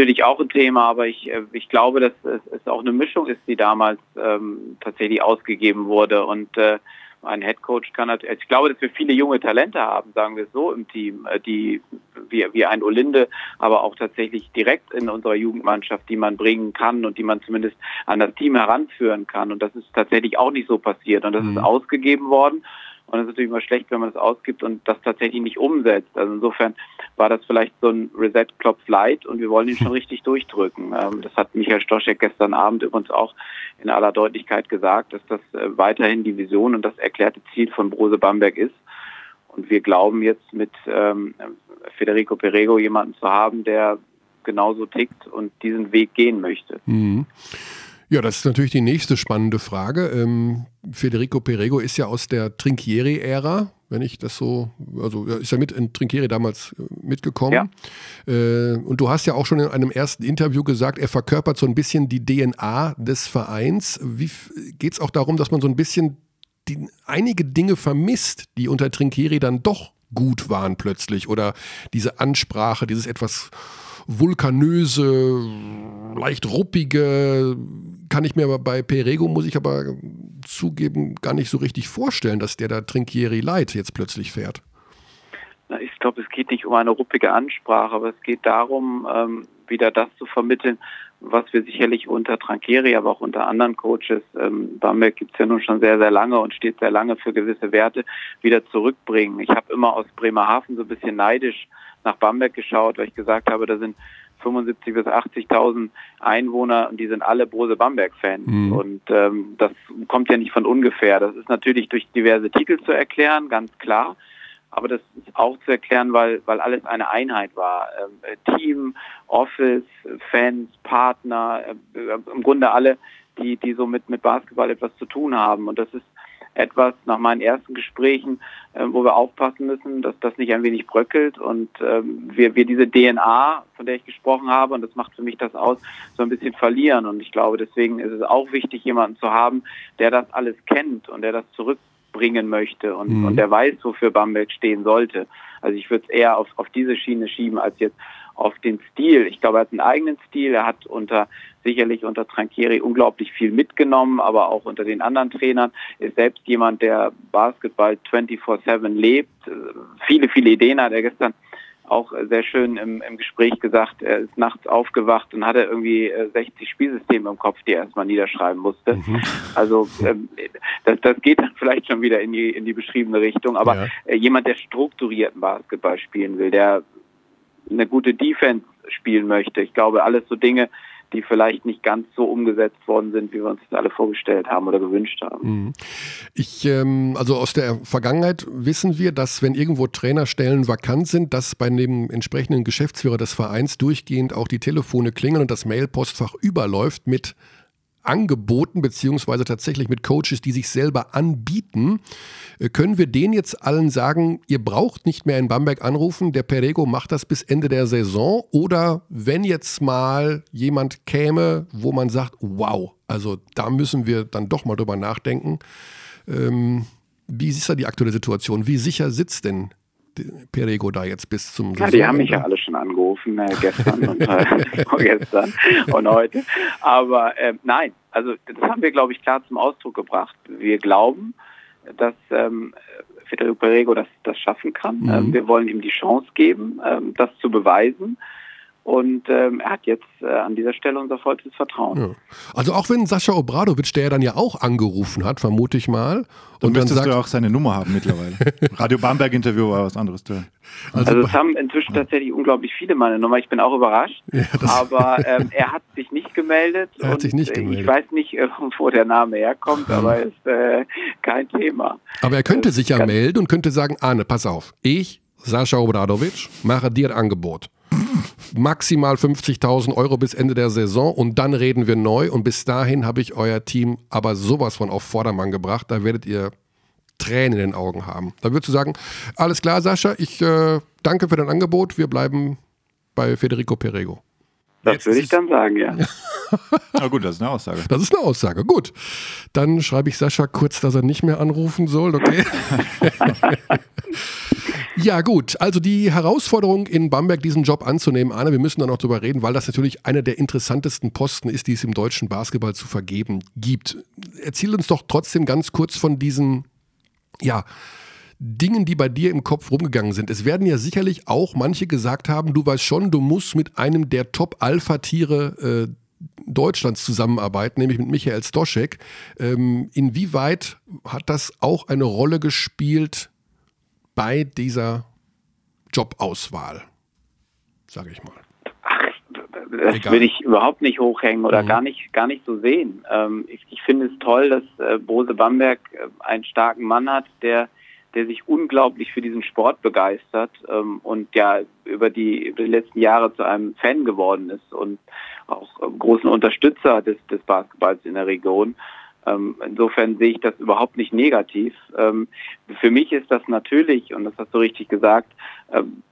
Das ist natürlich auch ein Thema, aber ich, äh, ich glaube, dass es auch eine Mischung ist, die damals ähm, tatsächlich ausgegeben wurde. Und äh, ein Head Coach kann natürlich, also ich glaube, dass wir viele junge Talente haben, sagen wir so, im Team, äh, die wie, wie ein Olinde, aber auch tatsächlich direkt in unserer Jugendmannschaft, die man bringen kann und die man zumindest an das Team heranführen kann. Und das ist tatsächlich auch nicht so passiert. Und das mhm. ist ausgegeben worden. Und es ist natürlich immer schlecht, wenn man das ausgibt und das tatsächlich nicht umsetzt. Also insofern war das vielleicht so ein Reset-Klopf light und wir wollen ihn schon richtig durchdrücken. Ähm, das hat Michael Stoschek gestern Abend übrigens auch in aller Deutlichkeit gesagt, dass das äh, weiterhin die Vision und das erklärte Ziel von Brose Bamberg ist. Und wir glauben jetzt mit ähm, Federico Perego jemanden zu haben, der genauso tickt und diesen Weg gehen möchte. Mhm. Ja, das ist natürlich die nächste spannende Frage. Ähm, Federico Perego ist ja aus der Trinchieri-Ära, wenn ich das so, also ist ja mit in Trinchieri damals äh, mitgekommen. Ja. Äh, und du hast ja auch schon in einem ersten Interview gesagt, er verkörpert so ein bisschen die DNA des Vereins. Wie geht es auch darum, dass man so ein bisschen die, einige Dinge vermisst, die unter Trinchieri dann doch gut waren plötzlich? Oder diese Ansprache, dieses etwas vulkanöse, leicht ruppige, kann ich mir aber bei Perego, muss ich aber zugeben, gar nicht so richtig vorstellen, dass der da Trinkieri Light jetzt plötzlich fährt. Na, ich glaube, es geht nicht um eine ruppige Ansprache, aber es geht darum, ähm, wieder das zu vermitteln, was wir sicherlich unter Trancheri, aber auch unter anderen Coaches, ähm, Bamberg gibt es ja nun schon sehr, sehr lange und steht sehr lange für gewisse Werte, wieder zurückbringen. Ich habe immer aus Bremerhaven so ein bisschen neidisch nach Bamberg geschaut, weil ich gesagt habe, da sind 75 bis 80.000 Einwohner und die sind alle Brose Bamberg-Fans. Mhm. Und ähm, das kommt ja nicht von ungefähr. Das ist natürlich durch diverse Titel zu erklären, ganz klar. Aber das ist auch zu erklären, weil, weil alles eine Einheit war. Ähm, Team, Office, Fans, Partner, äh, im Grunde alle, die, die so mit, mit Basketball etwas zu tun haben. Und das ist etwas nach meinen ersten Gesprächen, äh, wo wir aufpassen müssen, dass das nicht ein wenig bröckelt und ähm, wir, wir diese DNA, von der ich gesprochen habe, und das macht für mich das aus, so ein bisschen verlieren. Und ich glaube, deswegen ist es auch wichtig, jemanden zu haben, der das alles kennt und der das zurückbringen möchte und, mhm. und der weiß, wofür Bamberg stehen sollte. Also ich würde es eher auf, auf diese Schiene schieben, als jetzt auf den Stil. Ich glaube, er hat einen eigenen Stil. Er hat unter sicherlich unter Tranchieri unglaublich viel mitgenommen, aber auch unter den anderen Trainern ist selbst jemand, der Basketball 24/7 lebt. Viele, viele Ideen hat er gestern auch sehr schön im, im Gespräch gesagt, er ist nachts aufgewacht und hatte irgendwie 60 äh, Spielsysteme im Kopf, die er erstmal niederschreiben musste. Mhm. Also ähm, das, das geht dann vielleicht schon wieder in die, in die beschriebene Richtung, aber ja. Äh, jemand, der strukturierten Basketball spielen will, der eine gute Defense spielen möchte. Ich glaube, alles so Dinge, die vielleicht nicht ganz so umgesetzt worden sind, wie wir uns das alle vorgestellt haben oder gewünscht haben. Mhm. Ich, ähm, also aus der Vergangenheit wissen wir, dass wenn irgendwo Trainerstellen vakant sind, dass bei dem entsprechenden Geschäftsführer des Vereins durchgehend auch die Telefone klingeln und das Mailpostfach überläuft mit angeboten, beziehungsweise tatsächlich mit Coaches, die sich selber anbieten. Äh, können wir denen jetzt allen sagen, ihr braucht nicht mehr in Bamberg anrufen, der Perego macht das bis Ende der Saison? Oder wenn jetzt mal jemand käme, wo man sagt, wow, also da müssen wir dann doch mal drüber nachdenken. Ähm, wie ist da die aktuelle Situation? Wie sicher sitzt denn Perego da jetzt bis zum Ja, die haben mich ja alle schon angerufen, äh, gestern und äh, vorgestern und heute. Aber äh, nein, also das haben wir, glaube ich, klar zum Ausdruck gebracht. Wir glauben, dass ähm, Federico Perego das, das schaffen kann. Mhm. Ähm, wir wollen ihm die Chance geben, ähm, das zu beweisen. Und ähm, er hat jetzt äh, an dieser Stelle unser vollstes Vertrauen. Ja. Also auch wenn Sascha Obradovic, der ja dann ja auch angerufen hat, vermute ich mal. Und dann sagt, du auch seine Nummer haben mittlerweile. Radio Bamberg-Interview war was anderes. Ja. Also, also es haben inzwischen tatsächlich unglaublich viele meine Nummer. Ich bin auch überrascht. Ja, aber ähm, er hat sich nicht gemeldet. Er hat sich nicht gemeldet. Ich weiß nicht, äh, wo der Name herkommt, aber ist äh, kein Thema. Aber er könnte sich ja melden und könnte sagen, Arne, pass auf, ich, Sascha Obradovic, mache dir ein Angebot maximal 50.000 Euro bis Ende der Saison und dann reden wir neu. Und bis dahin habe ich euer Team aber sowas von auf Vordermann gebracht. Da werdet ihr Tränen in den Augen haben. Da würdest du sagen, alles klar, Sascha, ich äh, danke für dein Angebot. Wir bleiben bei Federico Perego. Das würde ich dann sagen, ja. Na gut, das ist eine Aussage. Das ist eine Aussage, gut. Dann schreibe ich Sascha kurz, dass er nicht mehr anrufen soll, okay? ja, gut. Also die Herausforderung in Bamberg, diesen Job anzunehmen, Arne, wir müssen da noch drüber reden, weil das natürlich einer der interessantesten Posten ist, die es im deutschen Basketball zu vergeben gibt. Erzähl uns doch trotzdem ganz kurz von diesen, ja, Dingen, die bei dir im Kopf rumgegangen sind. Es werden ja sicherlich auch manche gesagt haben, du weißt schon, du musst mit einem der Top-Alpha-Tiere äh, Deutschlands zusammenarbeiten, nämlich mit Michael Stoschek. Ähm, inwieweit hat das auch eine Rolle gespielt bei dieser Jobauswahl, sage ich mal? Ach, das Egal. will ich überhaupt nicht hochhängen oder mhm. gar nicht gar nicht so sehen. Ähm, ich, ich finde es toll, dass äh, Bose Bamberg äh, einen starken Mann hat, der der sich unglaublich für diesen Sport begeistert ähm, und ja über die, über die letzten Jahre zu einem Fan geworden ist und auch ähm, großen Unterstützer des, des Basketballs in der Region. Ähm, insofern sehe ich das überhaupt nicht negativ. Ähm, für mich ist das natürlich, und das hast du richtig gesagt, ähm,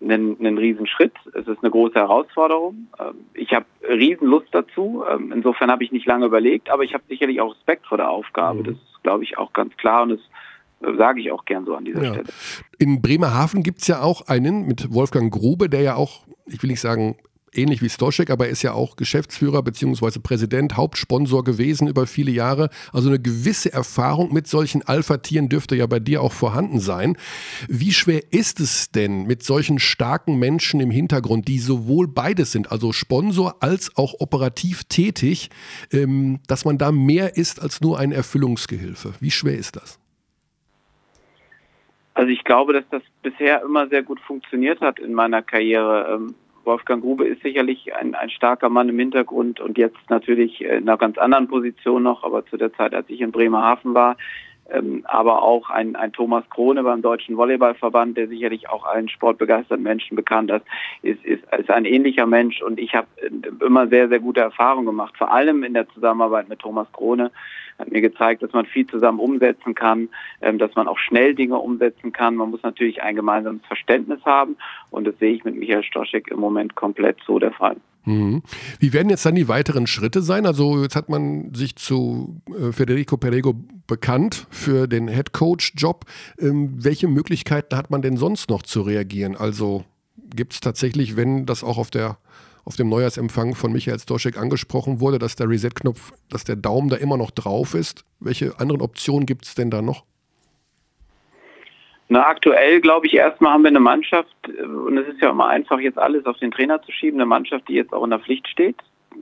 ein, ein Riesenschritt. Es ist eine große Herausforderung. Ähm, ich habe Riesenlust dazu. Ähm, insofern habe ich nicht lange überlegt, aber ich habe sicherlich auch Respekt vor der Aufgabe. Mhm. Das ist, glaube ich, auch ganz klar und es sage ich auch gern so an dieser ja. Stelle. In Bremerhaven gibt es ja auch einen mit Wolfgang Grube, der ja auch, ich will nicht sagen, ähnlich wie Stoschek, aber er ist ja auch Geschäftsführer bzw. Präsident, Hauptsponsor gewesen über viele Jahre. Also eine gewisse Erfahrung mit solchen Alpha-Tieren dürfte ja bei dir auch vorhanden sein. Wie schwer ist es denn mit solchen starken Menschen im Hintergrund, die sowohl beides sind, also Sponsor als auch operativ tätig, ähm, dass man da mehr ist als nur ein Erfüllungsgehilfe? Wie schwer ist das? Also ich glaube, dass das bisher immer sehr gut funktioniert hat in meiner Karriere. Ähm, Wolfgang Grube ist sicherlich ein, ein starker Mann im Hintergrund und jetzt natürlich in einer ganz anderen Position noch, aber zu der Zeit, als ich in Bremerhaven war, ähm, aber auch ein, ein Thomas Krone beim Deutschen Volleyballverband, der sicherlich auch allen sportbegeisterten Menschen bekannt ist, ist, ist, ist ein ähnlicher Mensch. Und ich habe äh, immer sehr, sehr gute Erfahrungen gemacht, vor allem in der Zusammenarbeit mit Thomas Krone, hat mir gezeigt, dass man viel zusammen umsetzen kann, ähm, dass man auch schnell Dinge umsetzen kann. Man muss natürlich ein gemeinsames Verständnis haben und das sehe ich mit Michael Stoschek im Moment komplett so der Fall. Mhm. Wie werden jetzt dann die weiteren Schritte sein? Also jetzt hat man sich zu äh, Federico Perego bekannt für den Head Coach Job. Ähm, welche Möglichkeiten hat man denn sonst noch zu reagieren? Also gibt es tatsächlich, wenn das auch auf der auf dem Neujahrsempfang von Michael Stoschek angesprochen wurde, dass der Reset-Knopf, dass der Daumen da immer noch drauf ist. Welche anderen Optionen gibt es denn da noch? Na, aktuell glaube ich erstmal haben wir eine Mannschaft, und es ist ja immer einfach, jetzt alles auf den Trainer zu schieben, eine Mannschaft, die jetzt auch in der Pflicht steht,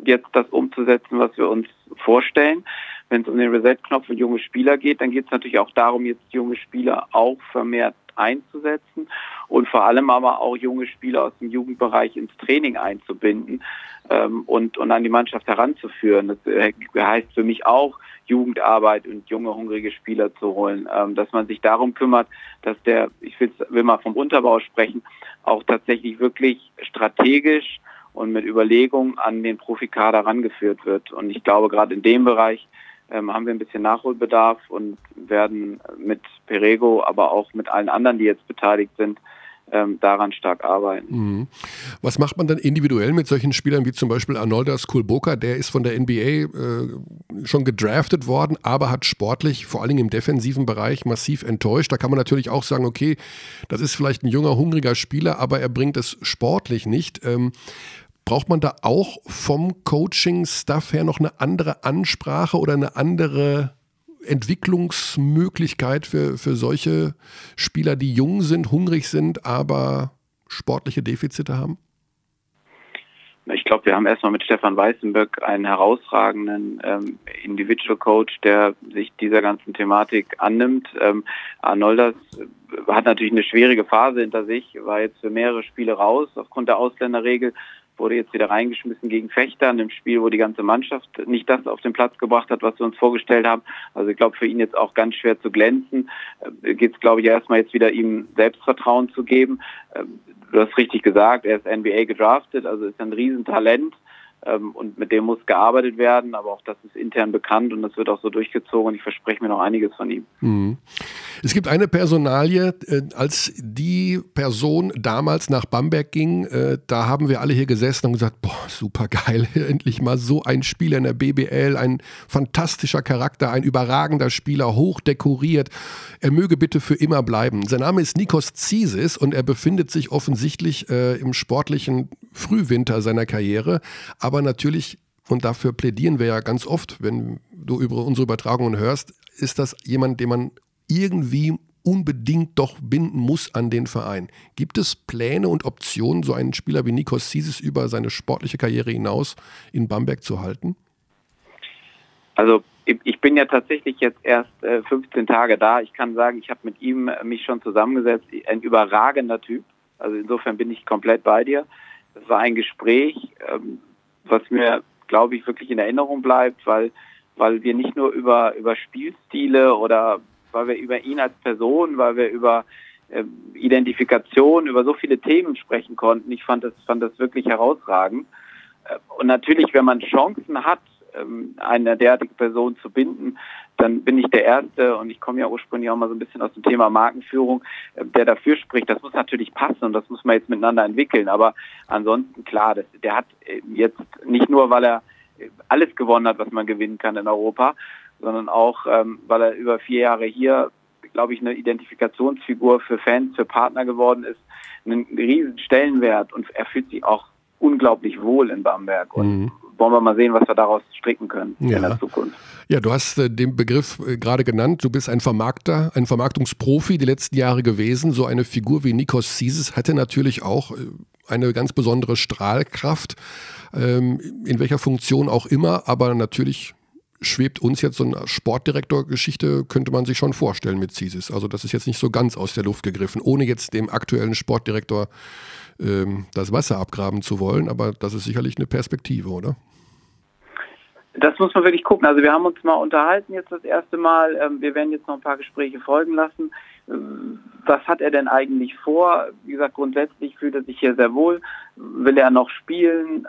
jetzt das umzusetzen, was wir uns vorstellen. Wenn es um den Reset-Knopf und junge Spieler geht, dann geht es natürlich auch darum, jetzt junge Spieler auch vermehrt einzusetzen und vor allem aber auch junge Spieler aus dem Jugendbereich ins Training einzubinden ähm, und, und an die Mannschaft heranzuführen. Das äh, heißt für mich auch, Jugendarbeit und junge, hungrige Spieler zu holen, ähm, dass man sich darum kümmert, dass der, ich will, mal vom Unterbau sprechen, auch tatsächlich wirklich strategisch und mit Überlegung an den Profikader rangeführt wird. Und ich glaube, gerade in dem Bereich ähm, haben wir ein bisschen Nachholbedarf und werden mit Perego, aber auch mit allen anderen, die jetzt beteiligt sind, ähm, daran stark arbeiten. Mhm. Was macht man dann individuell mit solchen Spielern wie zum Beispiel Arnoldas Kulboka? Der ist von der NBA äh, schon gedraftet worden, aber hat sportlich, vor Dingen im defensiven Bereich, massiv enttäuscht. Da kann man natürlich auch sagen, okay, das ist vielleicht ein junger, hungriger Spieler, aber er bringt es sportlich nicht. Ähm, Braucht man da auch vom Coaching-Stuff her noch eine andere Ansprache oder eine andere Entwicklungsmöglichkeit für, für solche Spieler, die jung sind, hungrig sind, aber sportliche Defizite haben? Ich glaube, wir haben erstmal mit Stefan Weißenböck einen herausragenden ähm, Individual Coach, der sich dieser ganzen Thematik annimmt. Ähm, Arnoldas hat natürlich eine schwierige Phase hinter sich, war jetzt für mehrere Spiele raus aufgrund der Ausländerregel, wurde jetzt wieder reingeschmissen gegen Fechter in einem Spiel, wo die ganze Mannschaft nicht das auf den Platz gebracht hat, was wir uns vorgestellt haben. Also ich glaube, für ihn jetzt auch ganz schwer zu glänzen. Äh, Geht es, glaube ich, erstmal jetzt wieder ihm Selbstvertrauen zu geben. Äh, du hast richtig gesagt, er ist NBA gedraftet, also ist ein Riesentalent und mit dem muss gearbeitet werden, aber auch das ist intern bekannt und das wird auch so durchgezogen ich verspreche mir noch einiges von ihm. Mhm. Es gibt eine Personalie, äh, als die Person damals nach Bamberg ging, äh, da haben wir alle hier gesessen und gesagt, boah, super geil, endlich mal so ein Spieler in der BBL, ein fantastischer Charakter, ein überragender Spieler, hoch dekoriert. Er möge bitte für immer bleiben. Sein Name ist Nikos Zisis und er befindet sich offensichtlich äh, im sportlichen Frühwinter seiner Karriere, aber natürlich und dafür plädieren wir ja ganz oft, wenn du über unsere Übertragungen hörst, ist das jemand, den man irgendwie unbedingt doch binden muss an den Verein. Gibt es Pläne und Optionen, so einen Spieler wie Nikos Sisis über seine sportliche Karriere hinaus in Bamberg zu halten? Also ich bin ja tatsächlich jetzt erst 15 äh, Tage da. Ich kann sagen, ich habe mit ihm äh, mich schon zusammengesetzt. Ein überragender Typ. Also insofern bin ich komplett bei dir. Es war ein Gespräch, ähm, was mir, glaube ich, wirklich in Erinnerung bleibt, weil, weil wir nicht nur über, über Spielstile oder weil wir über ihn als Person, weil wir über äh, Identifikation, über so viele Themen sprechen konnten. Ich fand das, fand das wirklich herausragend. Äh, und natürlich, wenn man Chancen hat, ähm, eine derartige Person zu binden, dann bin ich der Erste und ich komme ja ursprünglich auch mal so ein bisschen aus dem Thema Markenführung, äh, der dafür spricht. Das muss natürlich passen und das muss man jetzt miteinander entwickeln. Aber ansonsten klar, das, der hat äh, jetzt nicht nur, weil er alles gewonnen hat, was man gewinnen kann in Europa, sondern auch, ähm, weil er über vier Jahre hier, glaube ich, eine Identifikationsfigur für Fans, für Partner geworden ist, einen riesen Stellenwert und er fühlt sich auch unglaublich wohl in Bamberg. Und mhm. Wollen wir mal sehen, was wir daraus stricken können ja. in der Zukunft. Ja, du hast äh, den Begriff äh, gerade genannt. Du bist ein Vermarkter, ein Vermarktungsprofi die letzten Jahre gewesen. So eine Figur wie Nikos Sisis hatte natürlich auch äh, eine ganz besondere Strahlkraft, ähm, in welcher Funktion auch immer, aber natürlich schwebt uns jetzt so eine Sportdirektor-Geschichte, könnte man sich schon vorstellen mit CISIS. Also das ist jetzt nicht so ganz aus der Luft gegriffen, ohne jetzt dem aktuellen Sportdirektor ähm, das Wasser abgraben zu wollen, aber das ist sicherlich eine Perspektive, oder? Das muss man wirklich gucken. Also wir haben uns mal unterhalten jetzt das erste Mal. Ähm, wir werden jetzt noch ein paar Gespräche folgen lassen. Ähm, was hat er denn eigentlich vor? Wie gesagt, grundsätzlich fühlt er sich hier sehr wohl. Will er noch spielen?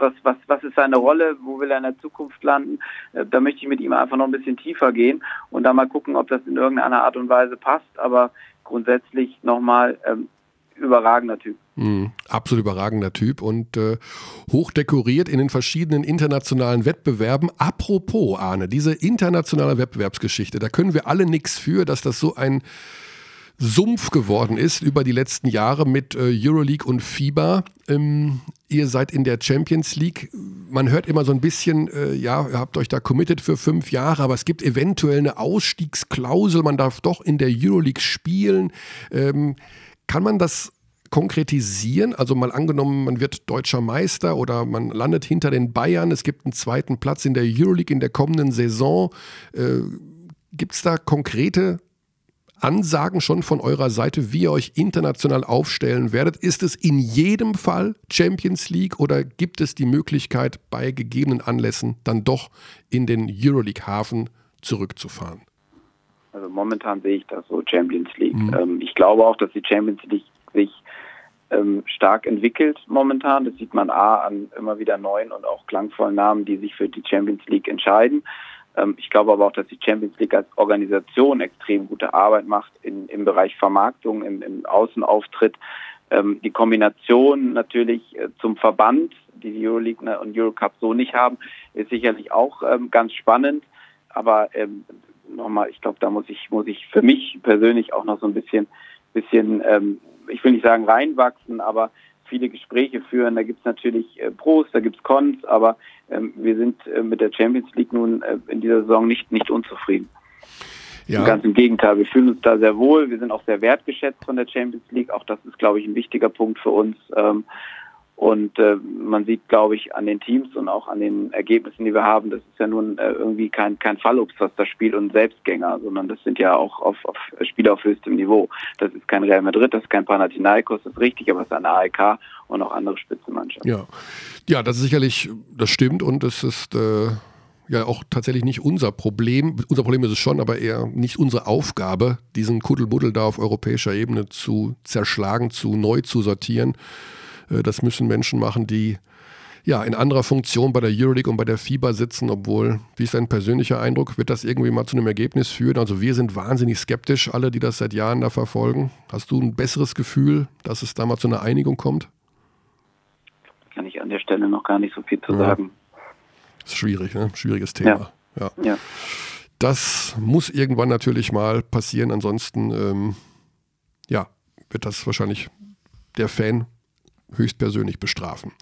Was, was, was ist seine Rolle, wo will er in der Zukunft landen. Äh, da möchte ich mit ihm einfach noch ein bisschen tiefer gehen und da mal gucken, ob das in irgendeiner Art und Weise passt. Aber grundsätzlich nochmal ähm, überragender Typ. Mm, absolut überragender Typ und äh, hochdekoriert in den verschiedenen internationalen Wettbewerben. Apropos, Arne, diese internationale Wettbewerbsgeschichte, da können wir alle nichts für, dass das so ein Sumpf geworden ist über die letzten Jahre mit äh, Euroleague und FIBA. Ähm, ihr seid in der Champions League. Man hört immer so ein bisschen, äh, ja, ihr habt euch da committed für fünf Jahre, aber es gibt eventuell eine Ausstiegsklausel. Man darf doch in der Euroleague spielen. Ähm, kann man das konkretisieren? Also mal angenommen, man wird deutscher Meister oder man landet hinter den Bayern, es gibt einen zweiten Platz in der Euroleague in der kommenden Saison. Äh, gibt es da konkrete Ansagen schon von eurer Seite, wie ihr euch international aufstellen werdet? Ist es in jedem Fall Champions League oder gibt es die Möglichkeit, bei gegebenen Anlässen dann doch in den Euroleague-Hafen zurückzufahren? Also momentan sehe ich das so Champions League. Mhm. Ähm, ich glaube auch, dass die Champions League sich ähm, stark entwickelt momentan. Das sieht man A an immer wieder neuen und auch klangvollen Namen, die sich für die Champions League entscheiden. Ähm, ich glaube aber auch, dass die Champions League als Organisation extrem gute Arbeit macht in, im Bereich Vermarktung, im, im Außenauftritt. Ähm, die Kombination natürlich äh, zum Verband, die die Euroleague ne, und Eurocup so nicht haben, ist sicherlich auch ähm, ganz spannend. Aber ähm, nochmal, ich glaube, da muss ich, muss ich für mich persönlich auch noch so ein bisschen, bisschen, ähm, ich will nicht sagen reinwachsen, aber viele Gespräche führen. Da gibt es natürlich äh, Pros, da gibt es Cons, aber ähm, wir sind äh, mit der Champions League nun äh, in dieser Saison nicht, nicht unzufrieden. Ja. Ganz im Gegenteil, wir fühlen uns da sehr wohl. Wir sind auch sehr wertgeschätzt von der Champions League. Auch das ist, glaube ich, ein wichtiger Punkt für uns. Ähm, und äh, man sieht, glaube ich, an den Teams und auch an den Ergebnissen, die wir haben, das ist ja nun äh, irgendwie kein, kein Fallobst, was das spielt und Selbstgänger, sondern das sind ja auch auf, auf Spieler auf höchstem Niveau. Das ist kein Real Madrid, das ist kein Panathinaikos, das ist richtig, aber es ist eine AEK und auch andere Spitzenmannschaften. Ja, ja das ist sicherlich, das stimmt und es ist... Äh ja auch tatsächlich nicht unser Problem. Unser Problem ist es schon, aber eher nicht unsere Aufgabe, diesen Kuddelbuddel da auf europäischer Ebene zu zerschlagen, zu neu zu sortieren. Äh, das müssen Menschen machen, die ja, in anderer Funktion bei der Euroleague und bei der FIBA sitzen, obwohl, wie ist dein persönlicher Eindruck, wird das irgendwie mal zu einem Ergebnis führen? Also wir sind wahnsinnig skeptisch, alle, die das seit Jahren da verfolgen. Hast du ein besseres Gefühl, dass es da mal zu einer Einigung kommt? Kann ich an der Stelle noch gar nicht so viel zu ja. sagen. Das ist schwierig, ne? Schwieriges Thema. Ja. ja. Das muss irgendwann natürlich mal passieren, ansonsten ähm, ja, wird das wahrscheinlich der Fan höchstpersönlich bestrafen.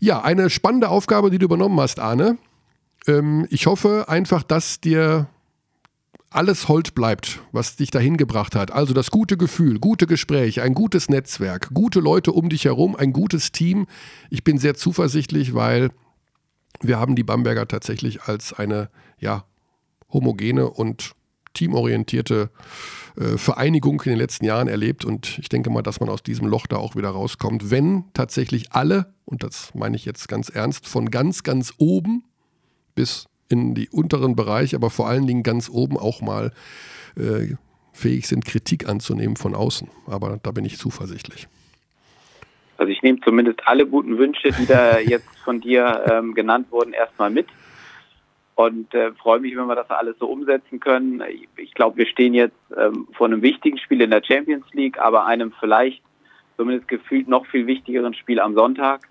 Ja, eine spannende Aufgabe, die du übernommen hast, Arne. Ähm, ich hoffe einfach, dass dir alles hold bleibt, was dich dahin gebracht hat. Also das gute Gefühl, gute Gespräche, ein gutes Netzwerk, gute Leute um dich herum, ein gutes Team. Ich bin sehr zuversichtlich, weil wir haben die Bamberger tatsächlich als eine ja, homogene und teamorientierte äh, Vereinigung in den letzten Jahren erlebt und ich denke mal, dass man aus diesem Loch da auch wieder rauskommt, wenn tatsächlich alle, und das meine ich jetzt ganz ernst, von ganz, ganz oben bis in die unteren Bereiche, aber vor allen Dingen ganz oben auch mal äh, fähig sind, Kritik anzunehmen von außen. Aber da bin ich zuversichtlich. Also ich nehme zumindest alle guten Wünsche, die da jetzt von dir ähm, genannt wurden, erstmal mit und äh, freue mich, wenn wir das alles so umsetzen können. Ich, ich glaube, wir stehen jetzt ähm, vor einem wichtigen Spiel in der Champions League, aber einem vielleicht zumindest gefühlt noch viel wichtigeren Spiel am Sonntag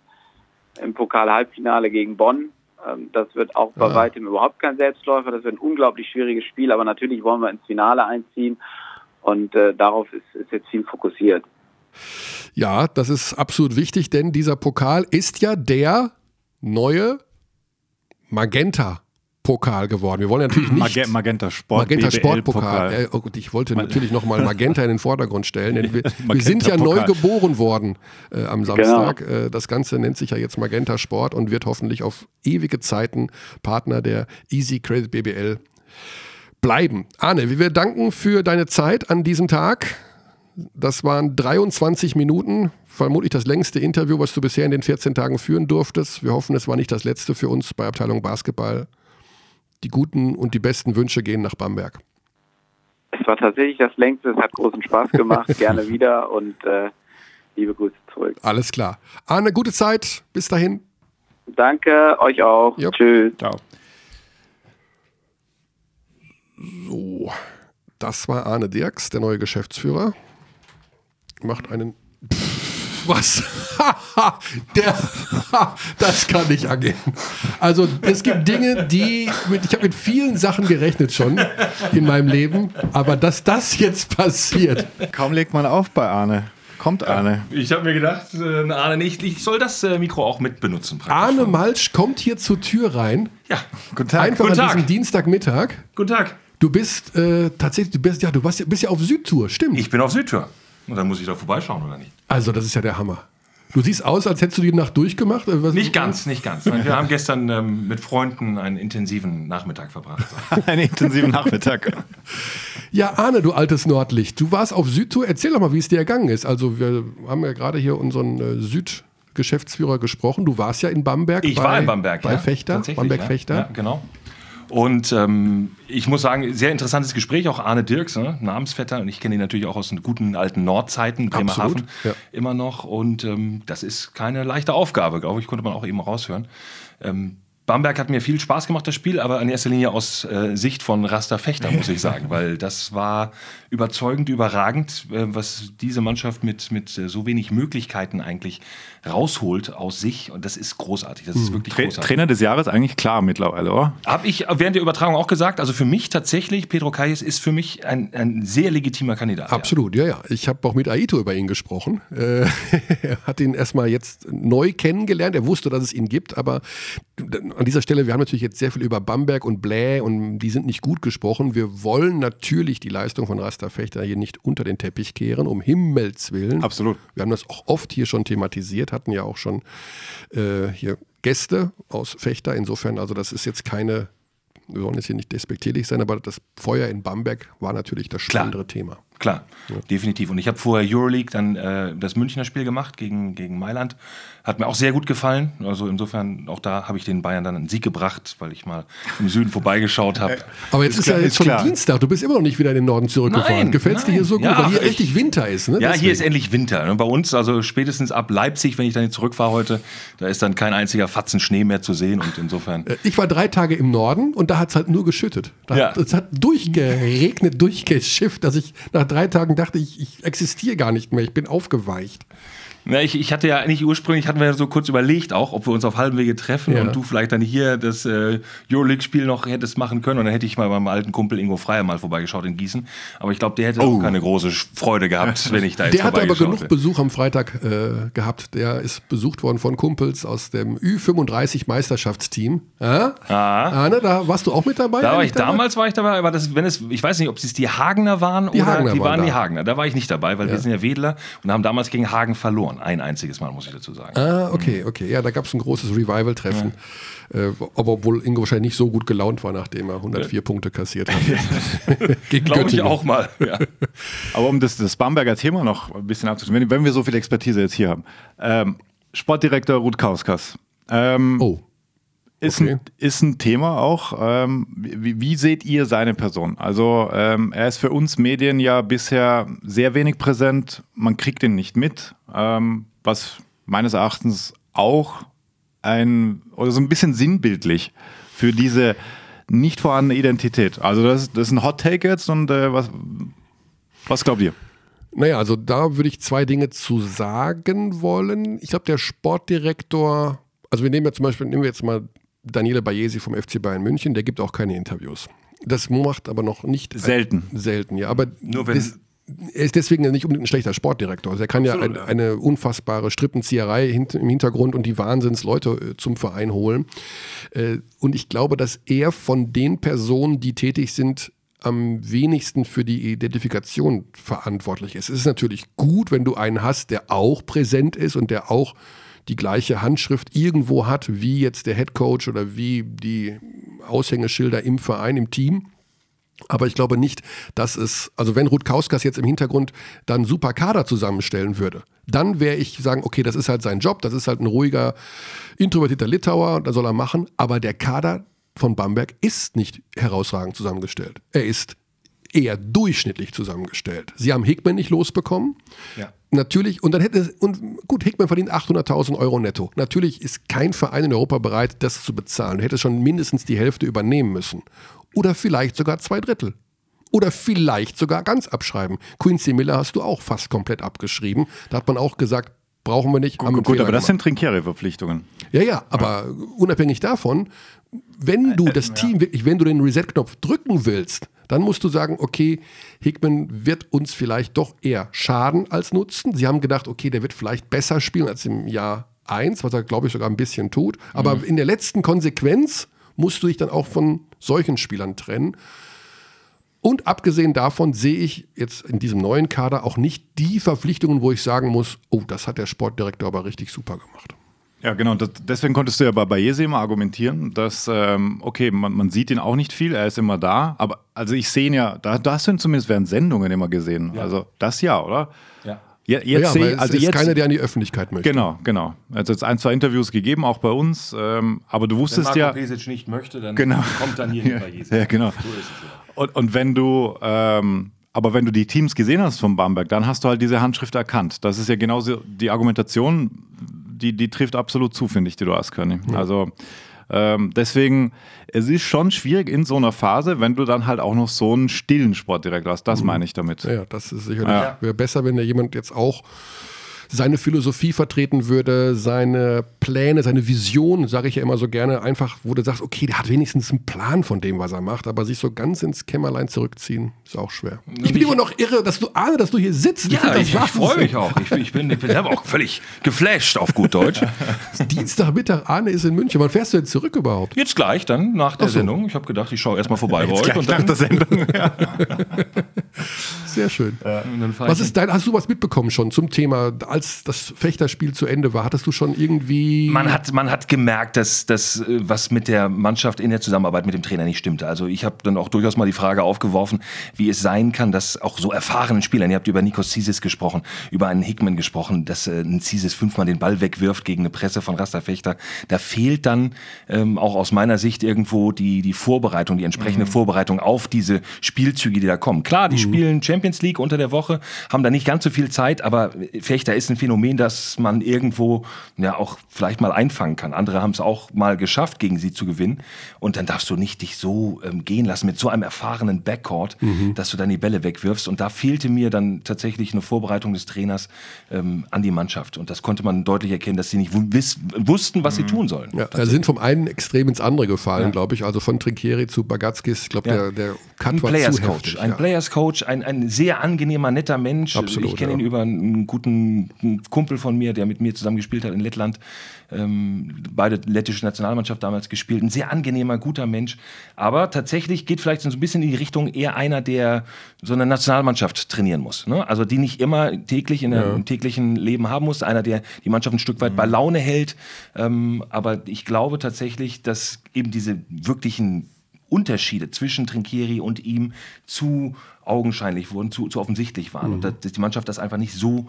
im Pokal-Halbfinale gegen Bonn. Ähm, das wird auch bei ja. weitem überhaupt kein Selbstläufer. Das wird ein unglaublich schwieriges Spiel, aber natürlich wollen wir ins Finale einziehen und äh, darauf ist, ist jetzt viel fokussiert. Ja, das ist absolut wichtig, denn dieser Pokal ist ja der neue Magenta Pokal geworden. Wir wollen natürlich nicht Magenta Sport Magenta Sportpokal. Äh, oh, ich wollte natürlich noch mal Magenta in den Vordergrund stellen, denn wir, wir sind ja neu geboren worden äh, am genau. Samstag. Genau. Äh, das Ganze nennt sich ja jetzt Magenta Sport und wird hoffentlich auf ewige Zeiten Partner der Easy Credit BBL bleiben. Arne, wir danken für deine Zeit an diesem Tag. Das waren 23 Minuten, vermutlich das längste Interview, was du bisher in den 14 Tagen führen durftest. Wir hoffen, es war nicht das letzte für uns bei Abteilung Basketball die guten und die besten Wünsche gehen nach Bamberg. Es war tatsächlich das längste, es hat großen Spaß gemacht, gerne wieder und äh, liebe Grüße zurück. Alles klar. Arne, gute Zeit, bis dahin. Danke, euch auch. Yep. Tschüss. Ciao. So, das war Arne Dirks, der neue Geschäftsführer. Macht einen was? Der, das kann nicht angehen. Also es gibt Dinge, die, mit, ich habe mit vielen Sachen gerechnet schon in meinem Leben, aber dass das jetzt passiert. Kaum legt man auf bei Arne. Kommt Arne. Ja, ich habe mir gedacht, äh, Arne nicht, ich soll das äh, Mikro auch mitbenutzen. Arne Malsch kommt hier zur Tür rein. Ja, guten Tag. Einfach guten an Tag. diesem Dienstagmittag. Guten Tag. Du bist äh, tatsächlich, du bist ja, du bist ja auf Südtour, stimmt? Ich bin auf Südtour. Und dann muss ich da vorbeischauen, oder nicht? Also, das ist ja der Hammer. Du siehst aus, als hättest du die Nacht durchgemacht. Was- Nicht ganz, nicht ganz. Wir haben gestern ähm, mit Freunden einen intensiven Nachmittag verbracht. Einen intensiven Nachmittag. Ja, Arne, du altes Nordlicht. Du warst auf Südtour. Erzähl doch mal, wie es dir ergangen ist. Also, wir haben ja gerade hier unseren äh, Südgeschäftsführer gesprochen. Du warst ja in Bamberg. Ich bei, war in Bamberg. Bei ja, Fechter. tatsächlich, Bamberg ja. Fechter. Ja, genau. Und ähm, ich muss sagen, sehr interessantes Gespräch, auch Arne Dirks, ne? Namensvetter. Und ich kenne ihn natürlich auch aus den guten alten Nordzeiten, Bremerhaven, ja. immer noch. Und ähm, das ist keine leichte Aufgabe, glaube ich, konnte man auch eben raushören. Ähm, Bamberg hat mir viel Spaß gemacht, das Spiel, aber in erster Linie aus äh, Sicht von Rasta Fechter, muss ich sagen, weil das war überzeugend, überragend, äh, was diese Mannschaft mit, mit äh, so wenig Möglichkeiten eigentlich rausholt aus sich. Und das ist großartig. Das ist wirklich Tra großartig. Trainer des Jahres eigentlich klar mittlerweile, oder? Habe ich während der Übertragung auch gesagt, also für mich tatsächlich, Pedro Calles ist für mich ein, ein sehr legitimer Kandidat. Absolut, ja, ja. Ich habe auch mit Aito über ihn gesprochen. Äh, er hat ihn erstmal jetzt neu kennengelernt. Er wusste, dass es ihn gibt, aber an dieser Stelle, wir haben natürlich jetzt sehr viel über Bamberg und Bläh und die sind nicht gut gesprochen. Wir wollen natürlich die Leistung von Rasta Fechter hier nicht unter den Teppich kehren, um Himmels Willen. Absolut. Wir haben das auch oft hier schon thematisiert, hatten ja auch schon äh, hier Gäste aus Fechter. Insofern, also das ist jetzt keine, wir wollen jetzt hier nicht despektierlich sein, aber das Feuer in Bamberg war natürlich das spannendere Thema. Klar, definitiv. Und ich habe vorher Euroleague dann äh, das Münchner Spiel gemacht gegen, gegen Mailand. Hat mir auch sehr gut gefallen. Also insofern, auch da habe ich den Bayern dann einen Sieg gebracht, weil ich mal im Süden vorbeigeschaut habe. Aber jetzt Ist ist, ja jetzt schon klar. Dienstag, du bist immer noch nicht wieder in den Norden zurückgefahren. Gefällt es dir hier so gut? Ja, weil hier ich- richtig Winter ist, ne? Ja, Deswegen. hier ist endlich Winter. Ne? Bei uns, also spätestens ab Leipzig, wenn ich dann jetzt zurückfahre heute, da ist dann kein einziger Fatzen Schnee mehr zu sehen. Und insofern. Äh, Ich war drei Tage im Norden und da hat es halt nur geschüttet. Da Ja. hat, es hat durchgeregnet, durchgeschifft, dass ich nach drei Tagen dachte, ich, ich existiere gar nicht mehr, ich bin aufgeweicht. Ja, ich, ich hatte ja eigentlich ursprünglich, hatten wir ja so kurz überlegt auch, ob wir uns auf halbem Wege treffen Ja. und du vielleicht dann hier das äh, Euroleague-Spiel noch hättest machen können und dann hätte ich mal beim alten Kumpel Ingo Freier mal vorbeigeschaut in Gießen. Aber ich glaube, der hätte auch keine große Freude gehabt, wenn ich da jetzt Der hatte aber genug. Besuch am Freitag äh, gehabt. Der ist besucht worden von Kumpels aus dem Ü35-Meisterschaftsteam. Ja? Arne, da warst du auch mit dabei? Da war ich, damals war ich dabei, aber das, wenn es, ich weiß nicht, ob es die Hagener waren Die oder Hagener die waren waren die Hagener. Da war ich nicht dabei, weil wir sind ja Wedler und haben damals gegen Hagen verloren. Ein einziges Mal, muss ich dazu sagen. Ah, okay, okay. Ja, da gab es ein großes Revival-Treffen. Äh, aber obwohl Ingo wahrscheinlich nicht so gut gelaunt war, nachdem er 104 Punkte kassiert hat. Gegen Glaube ich auch mal. Ja. Aber um das, das Bamberger Thema noch ein bisschen abzuschließen, wenn, wenn wir so viel Expertise jetzt hier haben. Ähm, Sportdirektor Ruth Kauskas. Ähm, Oh, ist, okay. ein, ist ein Thema auch. Ähm, wie, wie seht ihr seine Person? Also ähm, er ist für uns Medien ja bisher sehr wenig präsent. Man kriegt ihn nicht mit, ähm, was meines Erachtens auch ein oder so ein bisschen sinnbildlich für diese nicht vorhandene Identität. Also das, das ist ein Hot Take jetzt und äh, was, was glaubt ihr? Naja, also da würde ich zwei Dinge zu sagen wollen. Ich glaube, der Sportdirektor, also wir nehmen ja zum Beispiel, nehmen wir jetzt mal Daniele Bayesi vom FC Bayern München, der gibt auch keine Interviews. Das macht aber noch nicht Selten. selten, ja. Aber Nur wenn- das, er ist deswegen nicht unbedingt ein schlechter Sportdirektor. Also er kann ja ein, eine unfassbare Strippenzieherei hint, im Hintergrund und die Wahnsinnsleute äh, zum Verein holen. Äh, und ich glaube, dass er von den Personen, die tätig sind, am wenigsten für die Identifikation verantwortlich ist. Es ist natürlich gut, wenn du einen hast, der auch präsent ist und der auch die gleiche Handschrift irgendwo hat, wie jetzt der Head Coach oder wie die Aushängeschilder im Verein, im Team. Aber ich glaube nicht, dass es, also wenn Ruth Kauskas jetzt im Hintergrund dann super Kader zusammenstellen würde, dann wäre ich sagen, okay, das ist halt sein Job, das ist halt ein ruhiger, introvertierter Litauer, da soll er machen. Aber der Kader von Bamberg ist nicht herausragend zusammengestellt. Er ist eher durchschnittlich zusammengestellt. Sie haben Hickman nicht losbekommen. Ja. Natürlich, und dann hätte es, und gut, Hickman verdient 800.000 Euro netto. Natürlich ist kein Verein in Europa bereit, das zu bezahlen. Er hätte schon mindestens die Hälfte übernehmen müssen. Oder vielleicht sogar zwei Drittel. Oder vielleicht sogar ganz abschreiben. Quincy Miller hast du auch fast komplett abgeschrieben. Da hat man auch gesagt, brauchen wir nicht. einen Gut, Fehler aber das sind Trinkiere-Verpflichtungen. Ja, ja, aber unabhängig davon, wenn du das Team wirklich, wenn du den Reset-Knopf drücken willst, dann musst du sagen, okay, Hickman wird uns vielleicht doch eher schaden als nutzen. Sie haben gedacht, okay, der wird vielleicht besser spielen als im Jahr 1, was er, glaube ich, sogar ein bisschen tut. Aber in der letzten Konsequenz musst du dich dann auch von solchen Spielern trennen. Und abgesehen davon sehe ich jetzt in diesem neuen Kader auch nicht die Verpflichtungen, wo ich sagen muss, oh, das hat der Sportdirektor aber richtig super gemacht. Ja, genau. Das, deswegen konntest du ja bei Bayese immer argumentieren, dass, ähm, okay, man, man, sieht ihn auch nicht viel, er ist immer da, aber also ich sehe ihn ja, da, da hast du ihn zumindest während Sendungen immer gesehen. Ja. Also das ja, oder? Ja. Ja, jetzt ja, sehe also ist jetzt, keiner, der an die Öffentlichkeit möchte. Genau, genau. Hat jetzt ein, zwei Interviews gegeben, auch bei uns, ähm, aber du wusstest wenn Marco ja. Pesic nicht möchte, dann genau. kommt dann hier ja, Bayese. Ja, genau. So und, und wenn du, ähm, aber wenn du die Teams gesehen hast von Bamberg, dann hast du halt diese Handschrift erkannt. Das ist ja genauso die Argumentation, die, die trifft absolut zu, finde ich, die du hast, Körny. Ja. Also ähm, deswegen, es ist schon schwierig in so einer Phase, wenn du dann halt auch noch so einen stillen Sportdirektor hast. Das mhm. meine ich damit. Ja, das ist sicherlich ja. wäre besser, wenn da jemand jetzt auch seine Philosophie vertreten würde, seine Pläne, seine Vision, sage ich ja immer so gerne, einfach, wo du sagst, okay, der hat wenigstens einen Plan von dem, was er macht, aber sich so ganz ins Kämmerlein zurückziehen, ist auch schwer. Und ich bin immer noch irre, dass du ahne, dass du hier sitzt. Ja, ich, ich, ich freue mich auch. Ich, ich bin, ich bin auch völlig geflasht auf gut Deutsch. Dienstagmittag, Arne ist in München. Wann fährst du denn zurück überhaupt? Jetzt gleich, dann nach der so. Sendung. Ich habe gedacht, ich schaue erstmal vorbei bei euch. Und dann nach der Sendung. Ja. Sehr schön. Ja. Was ist dein, hast du was mitbekommen schon zum Thema, als das Fechterspiel zu Ende war? Hattest du schon irgendwie. Man hat, man hat gemerkt, dass das, äh, was mit der Mannschaft in der Zusammenarbeit mit dem Trainer nicht stimmte. Also ich habe dann auch durchaus mal die Frage aufgeworfen, wie es sein kann, dass auch so erfahrenen Spielern, ihr habt über Nikos Zisis gesprochen, über einen Hickman gesprochen, dass äh, ein Zisis fünfmal den Ball wegwirft gegen eine Presse von Rasta Fechter. Da fehlt dann ähm, auch aus meiner Sicht irgendwo die, die Vorbereitung, die entsprechende mhm. Vorbereitung auf diese Spielzüge, die da kommen. Klar, die mhm. spielen Champions League unter der Woche, haben da nicht ganz so viel Zeit, aber Fechter ist ein Phänomen, das man irgendwo ja auch vielleicht mal einfangen kann. Andere haben es auch mal geschafft, gegen sie zu gewinnen. Und dann darfst du nicht dich so ähm, gehen lassen mit so einem erfahrenen Backcourt, mhm. dass du dann die Bälle wegwirfst. Und da fehlte mir dann tatsächlich eine Vorbereitung des Trainers ähm, an die Mannschaft. Und das konnte man deutlich erkennen, dass sie nicht wussten, was mhm. sie tun sollen. Ja, sie sind vom einen Extrem ins andere gefallen, ja. glaube ich. Also von Trinkieri zu Bagatskis. Ich glaube, ja. der, der Cut ein war Players zu Coach, heftig. Ein Players Coach, ein, ein sehr angenehmer, netter Mensch. Absolut, ich kenne ja. ihn über einen guten Kumpel von mir, der mit mir zusammen gespielt hat in Lettland. Ähm, beide lettische Nationalmannschaft damals gespielt. Ein sehr angenehmer, guter Mensch. Aber tatsächlich geht vielleicht so ein bisschen in die Richtung eher einer, der so eine Nationalmannschaft trainieren muss. Ne? Also die nicht immer täglich in einem ja. täglichen Leben haben muss. Einer, der die Mannschaft ein Stück weit mhm. bei Laune hält. Ähm, aber ich glaube tatsächlich, dass eben diese wirklichen Unterschiede zwischen Trinkieri und ihm zu augenscheinlich wurden, zu, zu offensichtlich waren. Mhm. Und dass die Mannschaft das einfach nicht so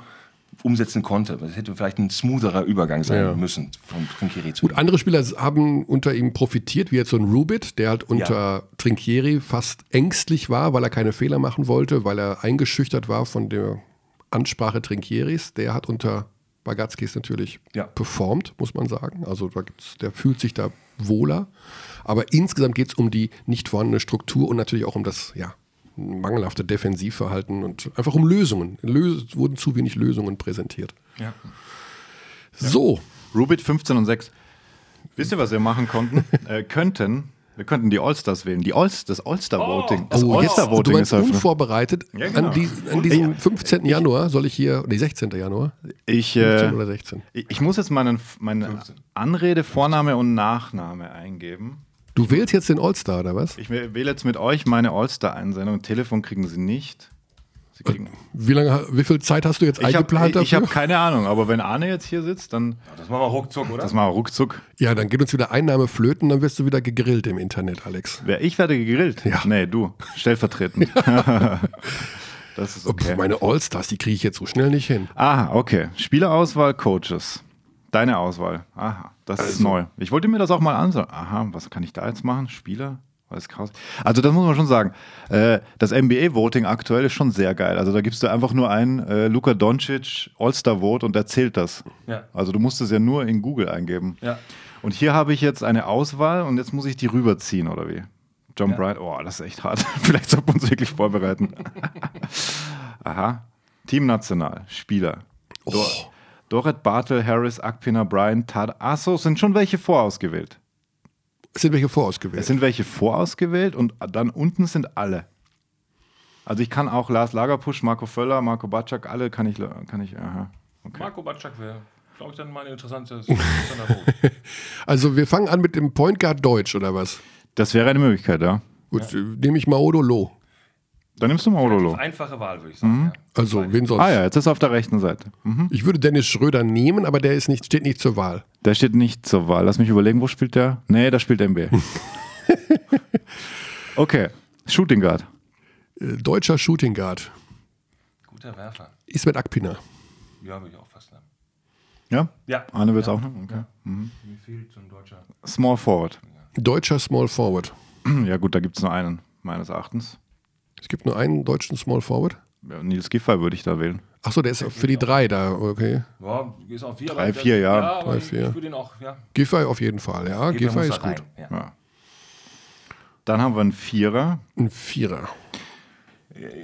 umsetzen konnte. Das hätte vielleicht ein smootherer Übergang sein ja. müssen von Trinkieri zu Gut, andere Spieler haben unter ihm profitiert, wie jetzt so ein Rubit, der halt unter ja. Trinkieri fast ängstlich war, weil er keine Fehler machen wollte, weil er eingeschüchtert war von der Ansprache Trinkieris. Der hat unter Bagatskis natürlich ja. performt, muss man sagen. Also der fühlt sich da wohler. Aber insgesamt geht es um die nicht vorhandene Struktur und natürlich auch um das ja, mangelhafte Defensivverhalten und einfach um Lösungen. Es wurden zu wenig Lösungen präsentiert. Ja. So. Rubit 15 und 6. Wisst ihr, was wir machen konnten? äh, könnten. Wir könnten die Allstars wählen. Die All das All-Star-Voting. Das oh, All-Star-Voting ist eröffnet. unvorbereitet. Ja, genau. an, die, an, diesem 15. Januar soll ich hier, nee, 16. Januar. Ich, 15 äh, oder 16. Ich, ich muss jetzt meinen, meine Anrede, Vorname und Nachname eingeben. Du wählst jetzt den All-Star, oder was? Ich wähle jetzt mit euch meine All-Star-Einsendung. Telefon kriegen sie nicht. Sie kriegen wie, lange, wie viel Zeit hast du jetzt ich eingeplant hab, Ich, ich habe keine Ahnung, aber wenn Arne jetzt hier sitzt, dann. Ja, das machen wir ruckzuck, oder? Das machen wir ruckzuck. Ja, dann geht uns wieder Einnahme flöten, dann wirst du wieder gegrillt im Internet, Alex. Wer, ich werde gegrillt? Ja. Nee, du. Stellvertretend. das ist okay. Meine All-Stars, die kriege ich jetzt so schnell nicht hin. Ah, okay. Spielerauswahl, Coaches. Deine Auswahl. Aha, das also. ist neu. Ich wollte mir das auch mal ansehen. Aha, was kann ich da jetzt machen? Spieler? Krass. Also das muss man schon sagen. Äh, das NBA-Voting aktuell ist schon sehr geil. Also da gibst du einfach nur ein äh, Luka Doncic All-Star-Vote und der zählt das. Ja. Also du musst es ja nur in Google eingeben. Ja. Und hier habe ich jetzt eine Auswahl und jetzt muss ich die rüberziehen, oder wie? John ja. Bright, oh, das ist echt hart. Vielleicht sollten wir uns wirklich vorbereiten. Aha. Team National, Spieler. Oh. Doret Bartel, Harris, Akpina, Bryan, Tad. Achso, sind schon welche vorausgewählt. Es sind welche vorausgewählt. Es sind welche vorausgewählt und dann unten sind alle. Also ich kann auch Lars Lagerpusch, Marco Völler, Marco Batschak, alle kann ich, kann ich, aha. Okay. Marco Batschak wäre, glaube ich, dann mal ein interessantes Also wir fangen an mit dem Point Guard Deutsch, oder was? Das wäre eine Möglichkeit, ja. Gut, ja. nehme ich Maodo Loh. Dann nimmst du Maulolo. Einfache Wahl, würde ich sagen. Ja. Also, wen sonst? Ah ja, jetzt ist er auf der rechten Seite. Mhm. Ich würde Dennis Schröder nehmen, aber der ist nicht, steht nicht zur Wahl. Der steht nicht zur Wahl. Lass mich überlegen, wo spielt der? Nee, da spielt der NBA. okay, Shooting Guard. Äh, Deutscher Shooting Guard. Guter Werfer. Ismet Akpina. Ja, würde ich auch fast nehmen. Ja? Ja. Anne wird es auch nehmen? Okay. Mir fehlt so ein deutscher. Small Forward. Deutscher Small Forward. Ja gut, da gibt es nur einen, meines Erachtens. Es gibt nur einen deutschen Small Forward. Ja, Nils Giffey würde ich da wählen. Achso, der ist für die drei da, okay. Ja, ist auf vier. Drei, aber- vier, ja. ja Drei, ich- vier. Ich würde ihn auch, ja. Giffey auf jeden Fall, ja. Giffey ist gut. rein, Ja. Ja. Dann haben wir einen Vierer. Ein Vierer.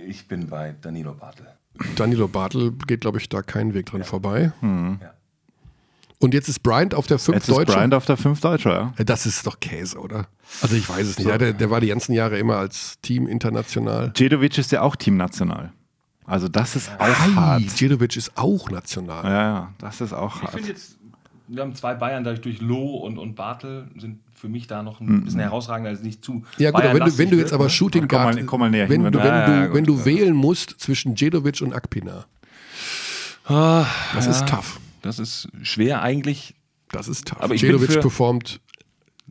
Ich bin bei Danilo Bartel. Danilo Bartel geht, glaube ich, da keinen Weg dran vorbei. Ja. Und jetzt ist Bryant auf der 5 Jetzt ist Deutsche. Bryant auf der 5 Deutscher, ja. Ja, Das ist doch Käse, oder? Also ich weiß es nicht. Ja, der, der war die ganzen Jahre immer als Team international. Djedovic ist ja auch teamnational. Also das ist auch Ei, hart. Djedovic ist auch national. Ja, ja, das ist auch Ich hart. finde jetzt, wir haben zwei Bayern, dadurch durch Loh und, und Bartel sind für mich da noch ein bisschen herausragender, als nicht zu. Ja gut, aber wenn du, wenn du jetzt aber ne? Shooting Komm mal- Guard, komm mal näher hin, wenn, wenn du, wenn, Ja, du, ja, gut. wenn du wählen musst zwischen Djedovic und Akpina, Ah, das ja, ist tough. Das ist schwer eigentlich. Das ist tough. Aber für- performt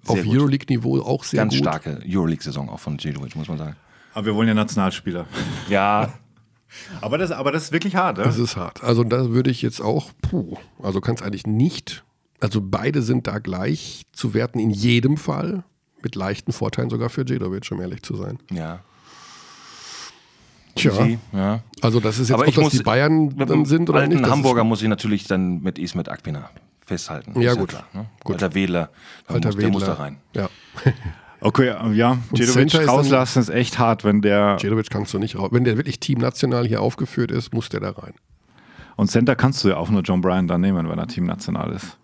auf. Euroleague-Niveau auch sehr Ganz gut. starke Euroleague-Saison auch von Djedovic, muss man sagen. Aber wir wollen ja Nationalspieler. Ja, Aber das, aber das ist wirklich hart, Das ja? ist hart. Also da würde ich jetzt auch, puh, also kann es eigentlich nicht. Also beide sind da gleich zu werten in jedem Fall. Mit leichten Vorteilen sogar für Djedovic, um ehrlich zu sein. ja. Tja, Sie, ja. also das ist jetzt, Aber ob ich das muss die Bayern Mit dann sind oder alten nicht. Hamburger muss ich natürlich dann mit Ismet Akpina festhalten. Ja, Ist gut. klar, ne? Gut. Alter Wedler, der, Alter muss, der muss da rein. Ja. Okay, ja, Djedovic Center ist rauslassen ist echt hart, wenn der. Djedovic kannst du nicht raus. Wenn der wirklich teamnational hier aufgeführt ist, muss der da rein. Und Center kannst du ja auch nur John Bryan dann nehmen, wenn er teamnational ist.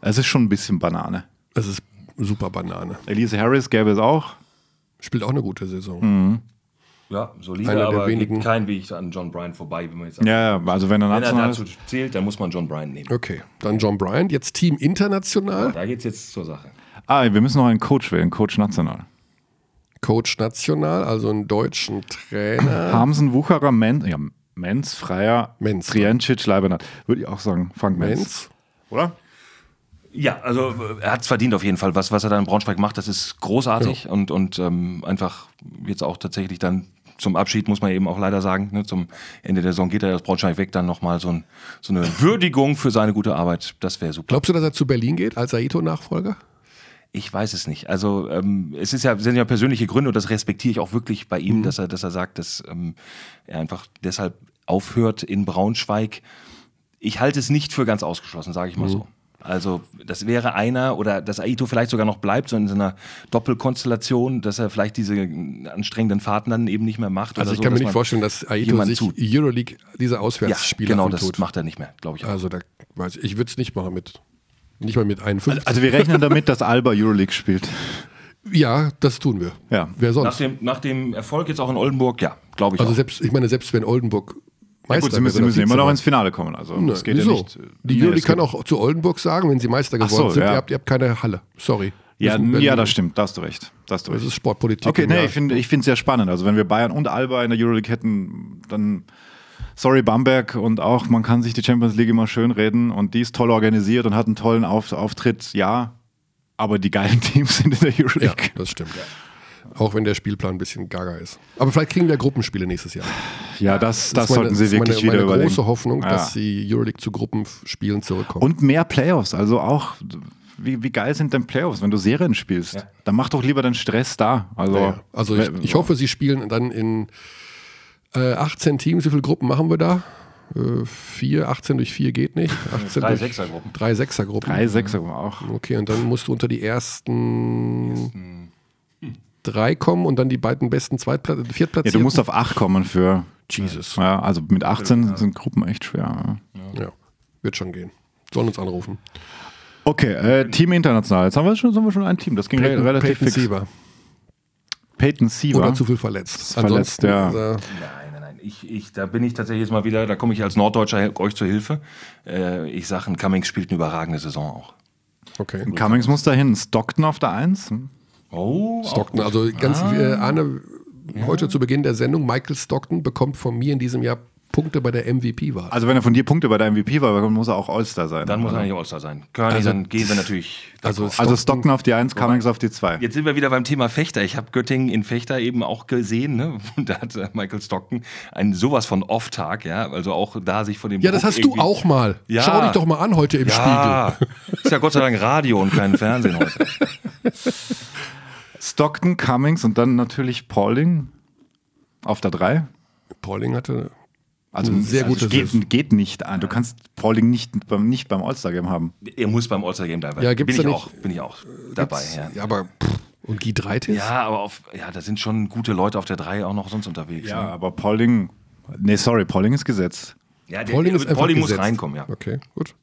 Es ist schon ein bisschen Banane. Das ist super Banane. Elise Harris gäbe es auch. Spielt auch eine gute Saison. Mhm. Ja, solide, Einer der aber wenigen- geht kein Weg an John Bryan vorbei, wie man jetzt sagt. Ja, ja, also wenn er Wenn er national dazu ist. zählt, dann muss man John Bryan nehmen. Okay, dann John Bryant. Jetzt Team international. Da geht's jetzt zur Sache. Ah, wir müssen noch einen Coach wählen, Coach national. Coach national, also einen deutschen Trainer. Hamsen, Wucherer, Menz, ja, Menz, Freier, Menz. Triencic, Leibenhardt. Würde ich auch sagen, Frank Menz. Menz. Oder? Ja, also äh, er hat es verdient auf jeden Fall. Was, was er da in Braunschweig macht, das ist großartig und, und ähm, einfach jetzt auch tatsächlich dann zum Abschied, muss man eben auch leider sagen, ne, zum Ende der Saison geht er aus Braunschweig weg, dann nochmal so, ein, so eine Würdigung für seine gute Arbeit. Das wäre super. Glaubst du, dass er zu Berlin geht als Aito-Nachfolger? Ich weiß es nicht. Also ähm, es ist ja, sind ja persönliche Gründe und das respektiere ich auch wirklich bei ihm, dass er, dass er sagt, dass ähm, er einfach deshalb aufhört in Braunschweig. Ich halte es nicht für ganz ausgeschlossen, sage ich mal so. Also das wäre einer oder dass Aito vielleicht sogar noch bleibt, so in so einer Doppelkonstellation, dass er vielleicht diese anstrengenden Fahrten dann eben nicht mehr macht. Also oder ich so, kann mir nicht vorstellen, dass Aito sich zu- Euroleague diese ja, Auswärtsspiele genau, das macht er nicht mehr, glaube ich. Auch. Also da weiß ich, ich würde es nicht machen mit, nicht mal mit 51. Also wir rechnen damit, dass Alba Euroleague spielt. ja, das tun wir. Ja. Wer nach, sonst? dem, nach dem Erfolg jetzt auch in Oldenburg, ja, glaube ich Also auch. selbst, ich meine, selbst wenn Oldenburg Ja, Meister gut, sie müssen, sie müssen immer noch ins Finale kommen. Also das geht ja nicht. Die Nee, Euroleague es kann auch zu Oldenburg sagen, wenn sie Meister geworden so, sind, ja. ihr, habt, ihr habt keine Halle. Sorry. Ja, ja, das stimmt, da hast du recht. Da hast du Das recht. ist Sportpolitik. Okay, nee, ich finde ich es sehr spannend. Also wenn wir Bayern und Alba in der Euroleague hätten, dann sorry Bamberg und auch man kann sich die Champions League immer schön reden und die ist toll organisiert und hat einen tollen Auf Auftritt, ja. Aber die geilen Teams sind in der Ja, Euroleague. das stimmt. Auch wenn der Spielplan ein bisschen gaga ist. Aber vielleicht kriegen wir Gruppenspiele nächstes Jahr. Ja, das, das, ist meine- sollten sie wirklich meine, wieder meine überlegen. große Hoffnung, Ja. dass die Euroleague zu Gruppenspielen zurückkommt. Und mehr Playoffs, also auch, wie, wie geil sind denn Playoffs, wenn du Serien spielst? Ja. Dann mach doch lieber den Stress da. Also, Ja, also ich, ich hoffe, sie spielen dann in äh, 18 Teams. Wie viele Gruppen machen wir da? Äh, vier, 18 durch 4 geht nicht. 18 Drei Sechsergruppen. Drei Sechsergruppen. drei, sechs auch. Okay, und dann musst du unter die ersten drei kommen und dann die beiden besten Zweitplatz Ja, Viertplatzierten. du musst auf acht kommen für, Jesus. ja, also mit 18 sind Gruppen echt schwer. Ja. Ja, wird schon gehen. Sollen uns anrufen. Okay, äh, Team international. Jetzt haben wir schon, sind wir schon ein Team. Das ging Peyton, relativ Peyton fix. Siever. Peyton Siever. Oder zu viel verletzt. Verletzt, ja. äh, Nein, nein, nein. Ich, ich, da bin ich tatsächlich jetzt mal wieder, da komme ich als Norddeutscher euch zur Hilfe. Äh, ich sage, ein Cummings spielt eine überragende Saison auch. okay. Cummings muss dahin. Stockton auf der 1. Oh, Stockton, also ganz, äh, Arne heute zu Beginn der Sendung, Michael Stockton bekommt von mir in diesem Jahr Punkte bei der MVP-Wahl. Also wenn er von dir Punkte bei der MVP war, dann muss er auch All-Star sein. Dann muss er eigentlich All-Star sein. Kearney, Also- dann gehen wir natürlich. also Also Stockton auf die 1, Cummings auf die 2. Jetzt sind wir wieder beim Thema Fechter. Ich habe Göttingen in Fechter eben auch gesehen. Ne? Und da hat äh, Michael Stockton einen sowas von Off-Tag, ja. Also auch da sich von dem. ja, das Druck hast du auch mal. Ja. Schau dich doch mal an heute im Ja, ist ja Gott sei Dank Radio und kein Fernsehen heute. Stockton, Cummings und dann natürlich Pauling auf der 3. Spiegel. Pauling hatte Also Eine sehr also gute geht, geht nicht an. Du kannst Pauling nicht beim, nicht beim All-Star-Game haben. Er muss beim All-Star-Game dabei. Ja, gibt's bin, da ich nicht- auch, bin ich auch dabei. Ja. Ja, aber pff, und Gidreitis? ja, aber auf, ja, da sind schon gute Leute auf der 3 auch noch sonst unterwegs. Ja, ne? aber Pauling. Nee, sorry, Pauling ist gesetzt. ja der, Pauling ist einfach Pauling muss gesetzt. reinkommen, ja. Okay, gut.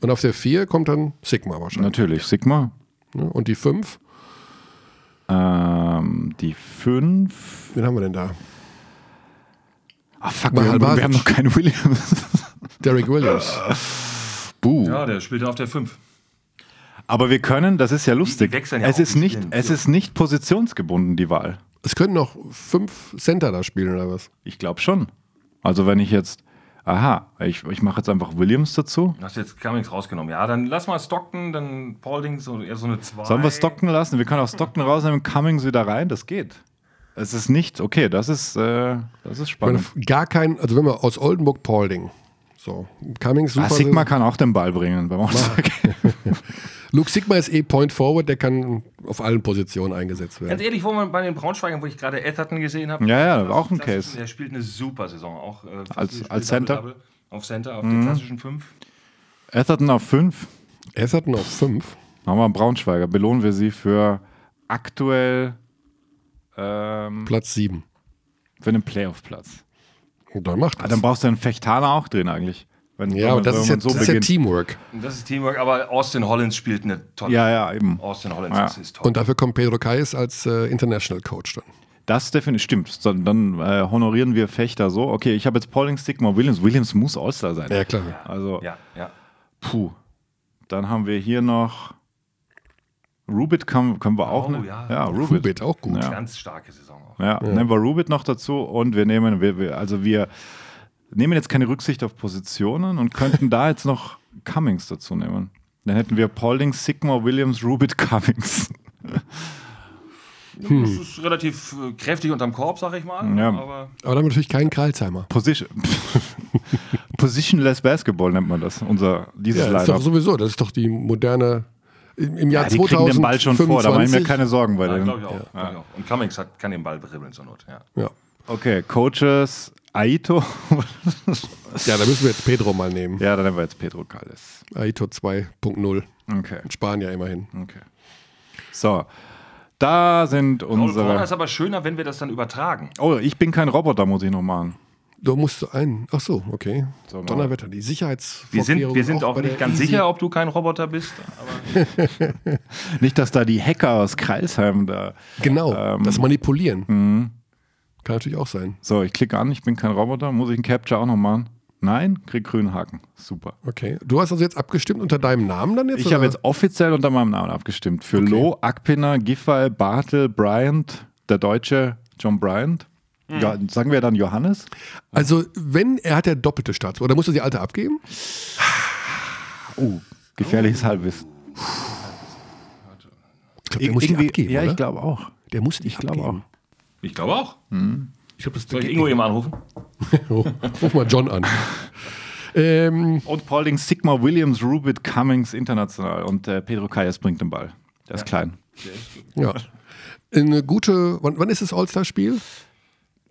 Und auf der 4 kommt dann Sigma wahrscheinlich. Natürlich. Sigma. Ne? Und die 5, Ähm, die 5. wen haben wir denn da? Ah, fuck, wir haben, wir haben noch keinen Williams. Derek Williams. Buh. Ja, der spielt auf der 5. Aber wir können, das ist ja lustig. die wechseln ja es, ist die nicht, es ist nicht positionsgebunden, die Wahl. Es können noch fünf Center da spielen oder was? Ich glaube schon. Also wenn ich jetzt. Aha, ich, ich mache jetzt einfach Williams dazu. Du hast jetzt Cummings rausgenommen. Ja, dann lass mal Stockton, dann Paulding so, eher so eine 2. Sollen wir Stockton lassen? Wir können auch Stockton rausnehmen, Cummings wieder rein. Das geht. Es ist nicht, okay, das ist, äh, das ist Ich meine, spannend. gar kein, also wenn wir aus Oldenburg Paulding. So, Cummings super. Ah, Sigma kann auch den Ball bringen beim Luke Sigma ist eh Point Forward, der kann auf allen Positionen eingesetzt werden. Ganz ehrlich, wo man bei den Braunschweigern, wo ich gerade Etherton gesehen habe. Ja, ja, auch ein Case. Der spielt eine super Saison. Auch, äh, Als- als Center? Double, Double, auf Center, auf Mhm. den klassischen 5. Atherton auf 5. Atherton auf 5. Haben wir einen Braunschweiger. Belohnen wir sie für aktuell ähm, Platz 7. für einen Playoff-Platz. Und dann macht Ah, das. dann brauchst du einen Fechthaler auch drin eigentlich. Wenn, ja, wenn aber man- das ist ja, so das ist ja. Teamwork. Das ist Teamwork, aber Austin Hollins spielt eine tolle. Ja, ja, eben. Austin Hollins Ja. ist, toll. Und dafür kommt Pedro Kais als äh, International Coach dann. Das definitiv stimmt. So, dann äh, honorieren wir Fechter so. Okay, ich habe jetzt Pauling, Stigma, Williams. Williams muss All-Star sein. Ja, klar. Also, ja, ja. puh. Dann haben wir hier noch Rubit, können, können wir auch. Oh, ne? ja. ja Rubit. Rubit auch gut. Ja. Ganz starke Saison auch. Ja, nehmen wir Rubit noch dazu und wir nehmen, wir, wir, also wir nehmen jetzt keine Rücksicht auf Positionen und könnten da jetzt noch Cummings dazu nehmen. Dann hätten wir Paulding, Sigma, Williams, Rubit, Cummings. Das ist relativ äh, kräftig unterm Korb, sag ich mal. Ja. Aber Aber dann natürlich keinen Karlsheimer. Position, Positionless Basketball nennt man das, unser, dieses Ja, das ist doch sowieso, das ist doch die moderne. Im Jahr Ja, die 2025. kriegen den Ball schon vor, da mache ich mir keine Sorgen bei ja, glaube ich, auch, glaub ich auch. Und Cummings hat, kann den Ball dribbeln zur Not. Ja. Ja. Okay, Coaches, Aito. ja, da müssen wir jetzt Pedro mal nehmen. ja, dann nehmen wir jetzt Pedro Calles. Aito 2.0. Okay, Spanier immerhin. okay. So, da sind Corner unsere. ist aber schöner, wenn wir das dann übertragen. Oh, ich bin kein Roboter, muss ich noch machen. Du musst ein. Ach so, okay. So. Donnerwetter, die Sicherheits. Wir sind, wir sind auch, der nicht ganz Easy- sicher, ob du kein Roboter bist. Aber Nicht, dass da die Hacker aus Kreilsheim da. Genau, Ähm, das Manipulieren. Mhm. Kann natürlich auch sein. So, ich klicke an, ich bin kein Roboter. Muss ich einen Capture auch noch machen? Nein, krieg grünen Haken. Super. Okay. Du hast also jetzt abgestimmt unter deinem Namen dann jetzt? Ich habe jetzt offiziell unter meinem Namen abgestimmt. Für Okay. Loh, Akpinner, Giffey, Bartel, Bryant, der deutsche John Bryant. Mhm. Ja, sagen wir dann Johannes? Also, wenn er hat ja doppelte Staatsbürger, oder muss er die alte abgeben? Oh, gefährliches Halbwissen. Ich glaube, der muss die Irgendwie- abgeben. ja, oder? ich glaube auch. Der muss die Ich glaube abgeben. ich glaube auch. Ich glaube, das Soll ich Ingo eben anrufen? Ruf mal John an. ähm, Und Paulding, Sigma, Williams, Rubit, Cummings international. Und äh, Pedro Calles bringt den Ball. Der ist klein. ja. Eine gute, wann, wann ist das All-Star-Spiel?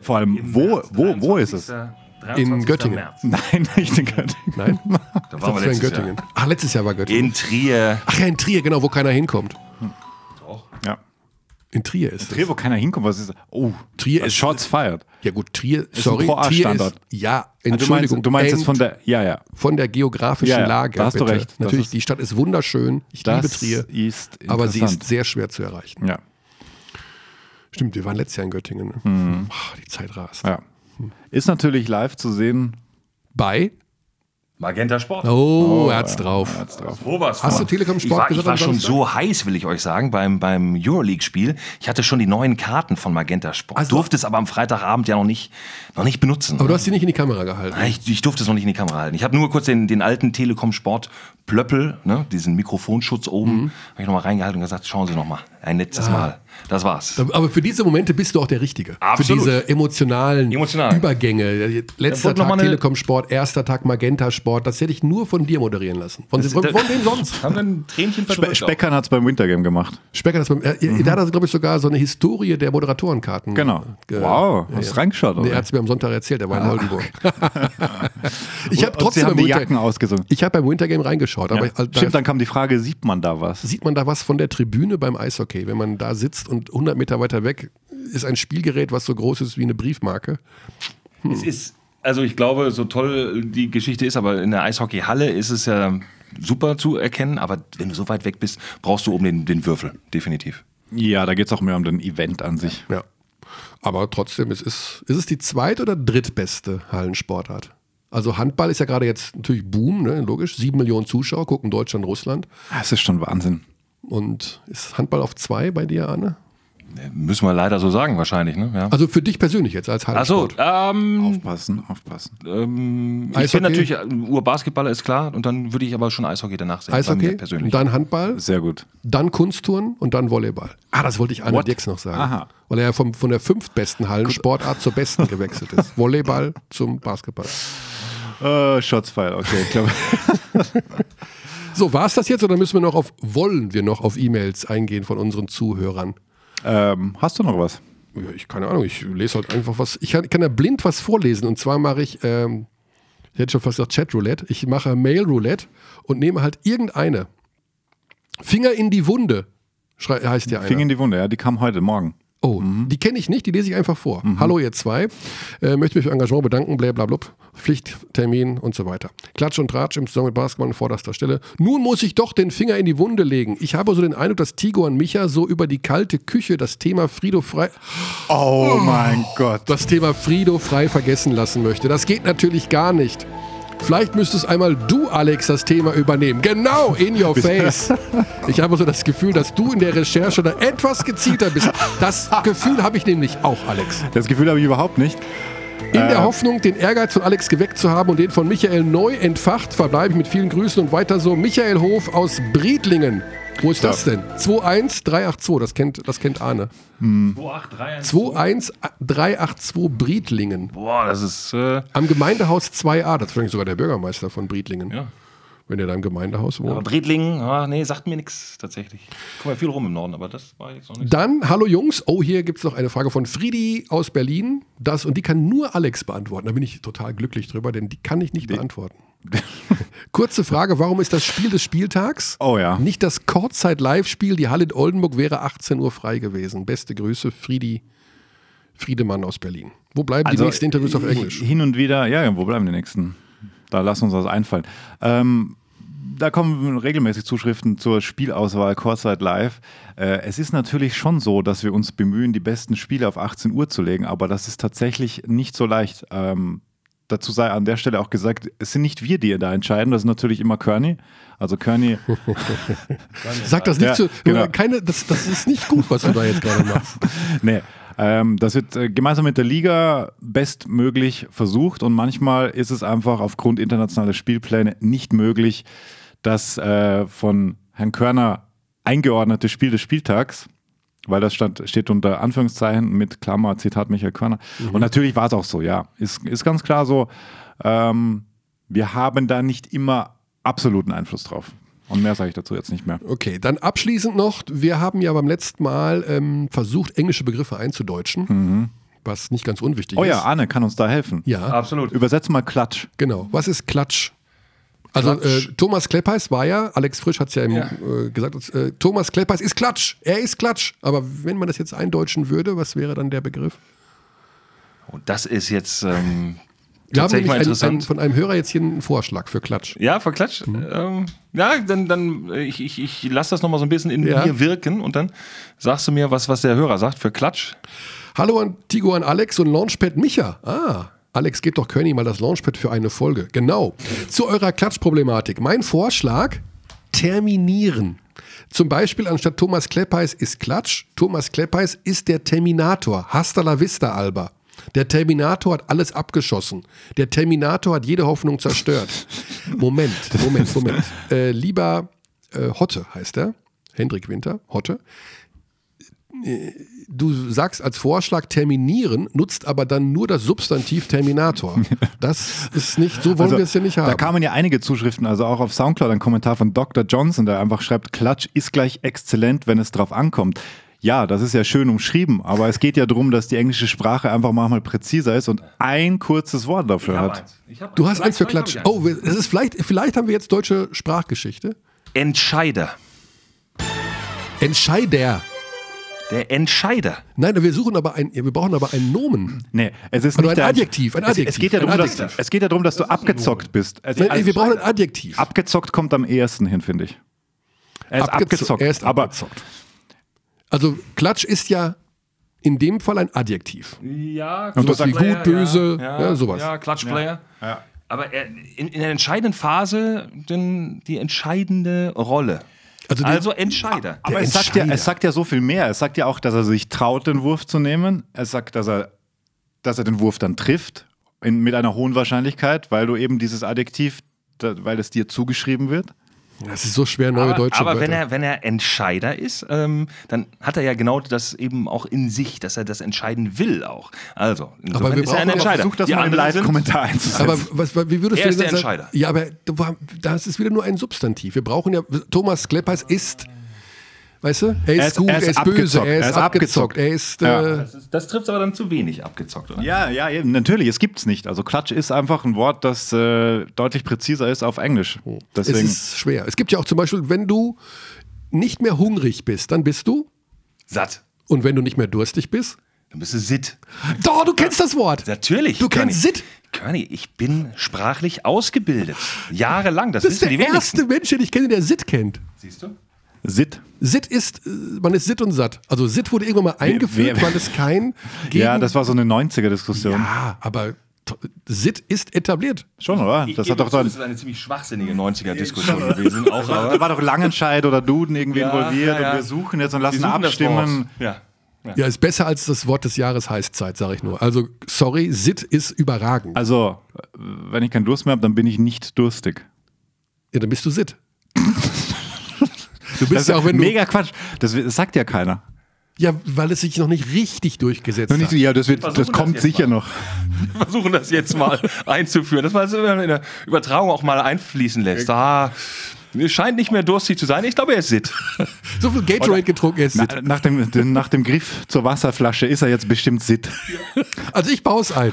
Vor allem, wo, wo, wo ist es? 23. In Göttingen. März. Nein, nicht in Göttingen. Nein? Da Das waren wir war in letztes Göttingen. Jahr. Ach, letztes Jahr war Göttingen. In Trier. Ach ja, in Trier, genau, wo keiner hinkommt. Doch. Ja. In Trier ist Trier, es. wo keiner hinkommt, was ist Oh, Trier ist- Shots fired. Ja gut, Trier, ein sorry, Trier ist, ja, Ah, Du meinst, Entschuldigung. du meinst jetzt ent- von der, ja, ja. von der geografischen Ja, ja, Lage. da hast du bitte. recht. Das Natürlich, ist- die Stadt ist wunderschön. Ich liebe Das Trier, ist aber sie ist sehr schwer zu erreichen. Ja, Stimmt, wir waren letztes Jahr in Göttingen. Ne? Ah, die Zeit rast. ja. Ist natürlich live zu sehen. Bei Magenta Sport. Oh, er hat's drauf. Er hat's drauf. Sowas Hast von. du Telekom ich Sport war, gesagt Ich war schon so heiß, will ich euch sagen, beim, beim Euroleague-Spiel. Ich hatte schon die neuen Karten von Magenta Sport. Also- durfte es aber am Freitagabend ja noch nicht, noch nicht benutzen. Aber du hast sie nicht in die Kamera gehalten. Nein, Ich, ich durfte es noch nicht in die Kamera halten. Ich habe nur kurz den, den alten Telekom Sport Plöppel, ne, diesen Mikrofonschutz oben, Mhm. habe ich nochmal reingehalten und gesagt, schauen Sie noch mal, ein letztes Ah. Mal. Das war's. Aber für diese Momente bist du auch der Richtige. Absolut. Für diese emotionalen Emotional. Übergänge. Letzter Tag eine- Telekom Sport, erster Tag Magenta Sport. Das hätte ich nur von dir moderieren lassen. Von, von, von wem sonst? Haben wir ein Tränchen Spe? Speckern hat es beim Wintergame gemacht. Specker, das, beim- äh, da hat er, glaube ich, sogar so eine Historie der Moderatorenkarten. Genau. Ge- wow, hast du reingeschaut, Nee, oder? er hat es mir am Sonntag erzählt, er war in Oldenburg. ich habe trotzdem sie haben beim die Winter, Jacken ausgesungen. ich habe beim Wintergame reingeschaut, aber Ja. halt, Stimmt, da dann kam die Frage, sieht man da was? sieht man da was von der Tribüne beim Eishockey, wenn man da sitzt und 100 Meter weiter weg ist ein Spielgerät, was so groß ist wie eine Briefmarke. Es ist, also ich glaube, so toll die Geschichte ist, aber in der Eishockeyhalle ist es ja super zu erkennen, aber wenn du so weit weg bist, brauchst du oben den, den Würfel, definitiv. Ja, da geht es auch mehr um den Event an sich. Ja. Aber trotzdem, es ist, ist es die zweit- oder drittbeste Hallensportart? Also Handball ist ja gerade jetzt natürlich Boom, ne? logisch. Sieben Millionen Zuschauer gucken Deutschland, Russland. Das ist schon Wahnsinn. Und ist Handball auf zwei bei dir, Anne? Müssen wir leider so sagen, wahrscheinlich. Ne? Ja. Also für dich persönlich jetzt als Achso, Hallensport. ähm, Aufpassen, aufpassen. ähm, ich bin natürlich äh, Urbasketballer, ist klar, und dann würde ich aber schon Eishockey danach sehen. Eishockey, persönlich. dann Handball, Sehr gut. dann Kunstturnen und dann Volleyball. Ah, das wollte ich Anne What? Dix noch sagen. Aha. Weil er ja vom, von der fünftbesten Hallensportart zur besten gewechselt ist. Volleyball zum Basketball. Äh, Shots fired, okay. Ich glaube, So, war es das jetzt oder müssen wir noch auf, wollen wir noch auf E-Mails eingehen von unseren Zuhörern? ähm, hast du noch was? Ja, ich keine Ahnung, ich lese halt einfach was. Ich kann, kann ja blind was vorlesen und zwar mache ich, ähm, ich hätte schon fast gesagt Chat-Roulette, ich mache Mail-Roulette und nehme halt irgendeine. Finger in die Wunde, heißt ja einer. Fing in die Wunde, ja, die kam heute Morgen. Oh, die kenne ich nicht, die lese ich einfach vor. Hallo ihr zwei, äh, möchte mich für Engagement bedanken, blablabla, Pflichttermin und so weiter. Klatsch und Tratsch im Zusammen mit Basketball an vorderster Stelle. Nun muss ich doch den Finger in die Wunde legen. Ich habe so den Eindruck, dass Tigo und Micha so über die kalte Küche das Thema Frido frei, Oh mein Gott. das Thema Frido frei vergessen lassen möchte. Das geht natürlich gar nicht. Vielleicht müsstest einmal du, Alex, das Thema übernehmen. Genau, in your face. Ich habe so das Gefühl, dass du in der Recherche da etwas gezielter bist. Das Gefühl habe ich nämlich auch, Alex. Das Gefühl habe ich überhaupt nicht. In Äh. der Hoffnung, den Ehrgeiz von Alex geweckt zu haben und den von Michael neu entfacht, verbleibe ich mit vielen Grüßen und weiter so. Michael Hof aus Briedlingen. Wo ist das denn? 21382, das kennt, das kennt Arne. 2831. 21382 Briedlingen. Boah, das ist. Äh, Am Gemeindehaus 2a, das ist wahrscheinlich sogar der Bürgermeister von Briedlingen, ja. wenn er da im Gemeindehaus Aber wohnt. Bredlingen, ah, nee, sagt mir nichts tatsächlich. Ich komme ja viel rum im Norden, aber das war jetzt noch nicht. Dann, hallo Jungs, oh, hier gibt es noch eine Frage von Friedi aus Berlin. Das, und die kann nur Alex beantworten. Da bin ich total glücklich drüber, denn die kann ich nicht beantworten. Kurze Frage, warum ist das Spiel des Spieltags? Oh ja. Nicht das Kurzzeit-Live-Spiel, die Halle in Oldenburg wäre 18 Uhr frei gewesen. Beste Grüße, Friedi, Friedemann aus Berlin. Wo bleiben die nächsten Interviews auf Englisch? Hin und wieder, ja, ja, wo bleiben die nächsten? Da lassen uns was einfallen. Ähm, da kommen regelmäßig Zuschriften zur Spielauswahl Courtside Live. Äh, es ist natürlich schon so, dass wir uns bemühen, die besten Spiele auf 18 Uhr zu legen, aber das ist tatsächlich nicht so leicht. Ähm, dazu sei an der Stelle auch gesagt, es sind nicht wir, die da entscheiden, das ist natürlich immer Kearney. Also Kearney, Sag das nicht Ja, zu. genau. Keine, das, das ist nicht gut, was du da jetzt gerade machst. nee, ähm, das wird äh, gemeinsam mit der Liga bestmöglich versucht und manchmal ist es einfach aufgrund internationaler Spielpläne nicht möglich, das äh, von Herrn Körner eingeordnete Spiel des Spieltags, weil das stand, steht unter Anführungszeichen mit Klammer, Zitat Michael Körner. Und natürlich war es auch so, ja. Ist, ist ganz klar so, ähm, wir haben da nicht immer absoluten Einfluss drauf. Und mehr sage ich dazu jetzt nicht mehr. Okay, dann abschließend noch, wir haben ja beim letzten Mal ähm, versucht, englische Begriffe einzudeutschen, was nicht ganz unwichtig Oh ist. ja, Arne kann uns da helfen. Ja, Absolut. Übersetz mal Klatsch. genau. Was ist Klatsch? Also Klatsch. Äh, Thomas Kleppeis war ja, Alex Frisch hat es ja, im, Ja. Äh, gesagt, äh, Thomas Kleppeis ist Klatsch, er ist Klatsch. Aber wenn man das jetzt eindeutschen würde, was wäre dann der Begriff? Und das ist jetzt ähm, Wir haben tatsächlich nämlich interessant. einen, von einem Hörer jetzt hier einen Vorschlag für Klatsch. Ja, verklatscht. Ähm, ja, dann, dann äh, ich, ich, ich lasse das nochmal so ein bisschen in Ja. mir wirken und dann sagst du mir, was, was der Hörer sagt für Klatsch. Hallo an Tigo an Alex und Launchpad Micha. Ah, Alex, gebt doch König mal das Launchpad für eine Folge. Genau. Zu eurer Klatschproblematik. Mein Vorschlag, terminieren. Zum Beispiel anstatt Thomas Kleppeis ist Klatsch, Thomas Kleppeis ist der Terminator. Hasta la vista, Alba. Der Terminator hat alles abgeschossen. Der Terminator hat jede Hoffnung zerstört. Moment, Moment, Moment. Äh, lieber äh, Hotte heißt er, Hendrik Winter, Hotte. Äh, Du sagst als Vorschlag terminieren, nutzt aber dann nur das Substantiv Terminator. Das ist nicht, so wollen Also, wir es ja nicht haben. Da kamen ja einige Zuschriften, also auch auf Soundcloud ein Kommentar von Dr. Johnson, der einfach schreibt, Klatsch ist gleich exzellent, wenn es drauf ankommt. Ja, das ist ja schön umschrieben, aber es geht ja darum, dass die englische Sprache einfach manchmal präziser ist und ein kurzes Wort dafür hat. Du hast eins für Klatsch. Oh, es ist vielleicht, vielleicht haben wir jetzt deutsche Sprachgeschichte. Entscheider. Entscheider. Der Entscheider. Nein, wir suchen aber ein, wir brauchen aber einen Nomen. Nee, es ist Also nicht ein der- Adjektiv, ein Es, Adjektiv, es, geht ja darum, dass, es geht ja darum, dass du abgezockt bist. Also, Nein, also wir brauchen ein Adjektiv. abgezockt kommt am ehesten hin, finde ich. Er ist Abgezo- abgezockt. Er ist aber abgezockt. Also Klatsch ist ja in dem Fall ein Adjektiv. Ja, Und Sowas wie Klatschplayer, gut, böse, ja, ja, sowas. Ja, Klatschplayer. Ja. Aber er, in, in der entscheidenden Phase denn die entscheidende Rolle. Also Also, Entscheider. Aber Der es sagt, ja, es sagt ja so viel mehr. Es sagt ja auch, dass er sich traut, den Wurf zu nehmen. Es sagt, dass er, dass er den Wurf dann trifft, in, mit einer hohen Wahrscheinlichkeit, weil du eben dieses Adjektiv, da, weil es dir zugeschrieben wird. Das ist so schwer, neue aber, deutsche aber Wörter. wenn er, wenn er Entscheider ist, ähm, dann hat er ja genau das eben auch in sich, dass er das entscheiden will auch. Also, Aber wir ist er ein Entscheider. Versuch das Die mal sind- Live-Kommentar einzusetzen. aber was, wie würdest Er du ist denn der sagen- Entscheider. Ja, aber das ist wieder nur ein Substantiv. Wir brauchen ja, Thomas Kleppeis ist, weißt du, er ist, Er ist- gut, er er ist ist, böse, abgezockt, er ist abgezockt, er ist, Ja. äh, Das, ist- das trifft aber dann zu wenig abgezockt, oder? ja, ja, eben, natürlich, es gibt es nicht. Also Klatsch ist einfach ein Wort, das äh, deutlich präziser ist auf Englisch. es Deswegen, ist schwer. Es gibt ja auch zum Beispiel, wenn du nicht mehr hungrig bist, dann bist du, Satt. und wenn du nicht mehr durstig bist, Dann bist du Sitt. doch, du kennst das Wort. Natürlich. Du kennst. Sitt. Körny, ich bin sprachlich ausgebildet. Jahrelang. Das, Das ist der erste Mensch, den ich kenne, der Sit kennt. Siehst du? Sit. Sit ist, äh, man ist Sit und satt. Also Sit wurde irgendwann mal eingeführt, wer- weil es kein gegen, Ja, das war so eine 90er-diskussion Ja, aber Sit ist etabliert. Schon, oder? Das hat doch dann. das ist eine ziemlich schwachsinnige 90er-Diskussion gewesen. Auch, aber Da war doch Langenscheid oder Duden irgendwie Ja, involviert ja, ja. und wir suchen jetzt und lassen abstimmen. Ja. Ja, ist besser als das Wort des Jahres heißt Zeit, sage ich nur. Also, sorry, Sit ist überragend. Also, wenn ich keinen Durst mehr habe, dann bin ich nicht durstig. Ja, dann bist du Sit. Du bist Das ja auch, wenn du. mega Quatsch. Das, das sagt ja keiner. Ja, weil es sich noch nicht richtig durchgesetzt nicht hat. ja, das, wird, das das kommt jetzt sicher mal. noch. Wir versuchen das jetzt mal einzuführen, dass man es in der Übertragung auch mal einfließen lässt. Ah, es scheint nicht mehr durstig zu sein. Ich glaube, er ist Sitt. So viel Gatorade getrunken ist Na, Sit. nach, dem, nach dem Griff zur Wasserflasche ist er jetzt bestimmt Sit. Also, ich baue es ein.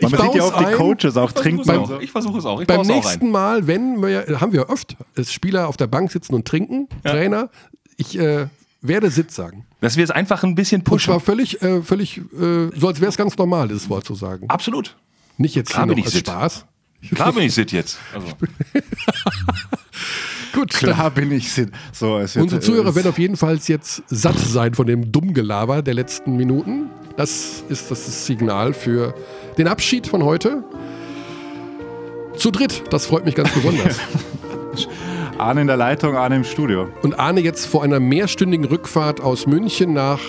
Man sieht ja auch die ein. Coaches auch trinken. Und so. auch. Ich versuche es auch. Ich Beim baue es auch nächsten ein. Mal, wenn wir, haben wir oft, dass Spieler auf der Bank sitzen und trinken, Trainer, ich äh, werde Sit sagen. Dass wir es einfach ein bisschen Und pushen. zwar völlig, äh, völlig, äh, so als wäre es ganz normal, dieses Wort zu sagen. Absolut. Nicht jetzt Klar hier noch ich als Sit. Spaß. Klar bin ich Sitt jetzt. Also, Gut, Klar bin ich Sit. So, es wird, Unsere Zuhörer es- werden auf jeden Fall jetzt satt sein von dem Dummgelaber der letzten Minuten. Das ist das Signal für den Abschied von heute. Zu dritt, das freut mich ganz besonders. Arne in der Leitung, Arne im Studio. Und Arne jetzt vor einer mehrstündigen Rückfahrt aus München nach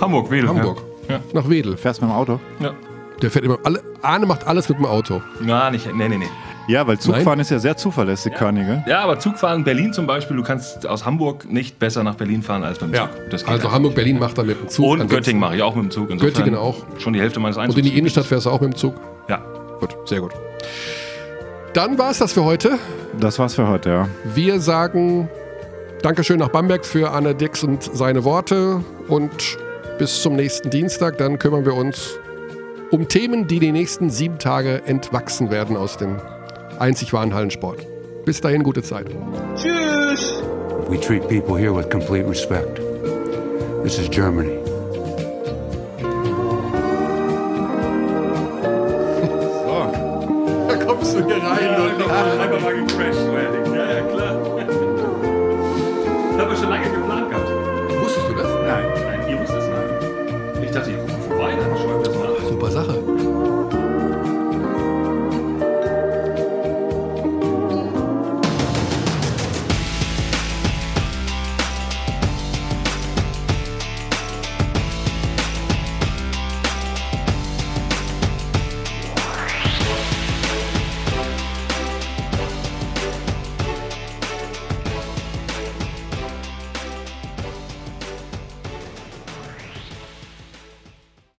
Hamburg, Wedel. Hamburg, Ja. nach Wedel. Fährst mit dem Auto? Ja. Der fährt immer alle. Arne macht alles mit dem Auto. Na, nicht. Nee, nee, nee. Ja, weil Zugfahren Nein. ist ja sehr zuverlässig, Körnige. Ja, aber Zugfahren, Berlin zum Beispiel, du kannst aus Hamburg nicht besser nach Berlin fahren als mit dem Zug. Das geht Also einfach. Hamburg, Berlin macht er mit dem Zug. Und Ansonsten- Göttingen mache ich auch mit dem Zug. Insofern Göttingen auch. Schon die Hälfte meines Und Einzugs. in die Innenstadt fährst du auch mit dem Zug. Ja. Gut, sehr gut. Dann war es das für heute. Das war's für heute, ja. Wir sagen Dankeschön nach Bamberg für Anna Dix und seine Worte und bis zum nächsten Dienstag. Dann kümmern wir uns um Themen, die die nächsten sieben Tage entwachsen werden aus dem einzig wahren Hallensport. Bis dahin, gute Zeit. We treat people here with complete respect. This is Germany.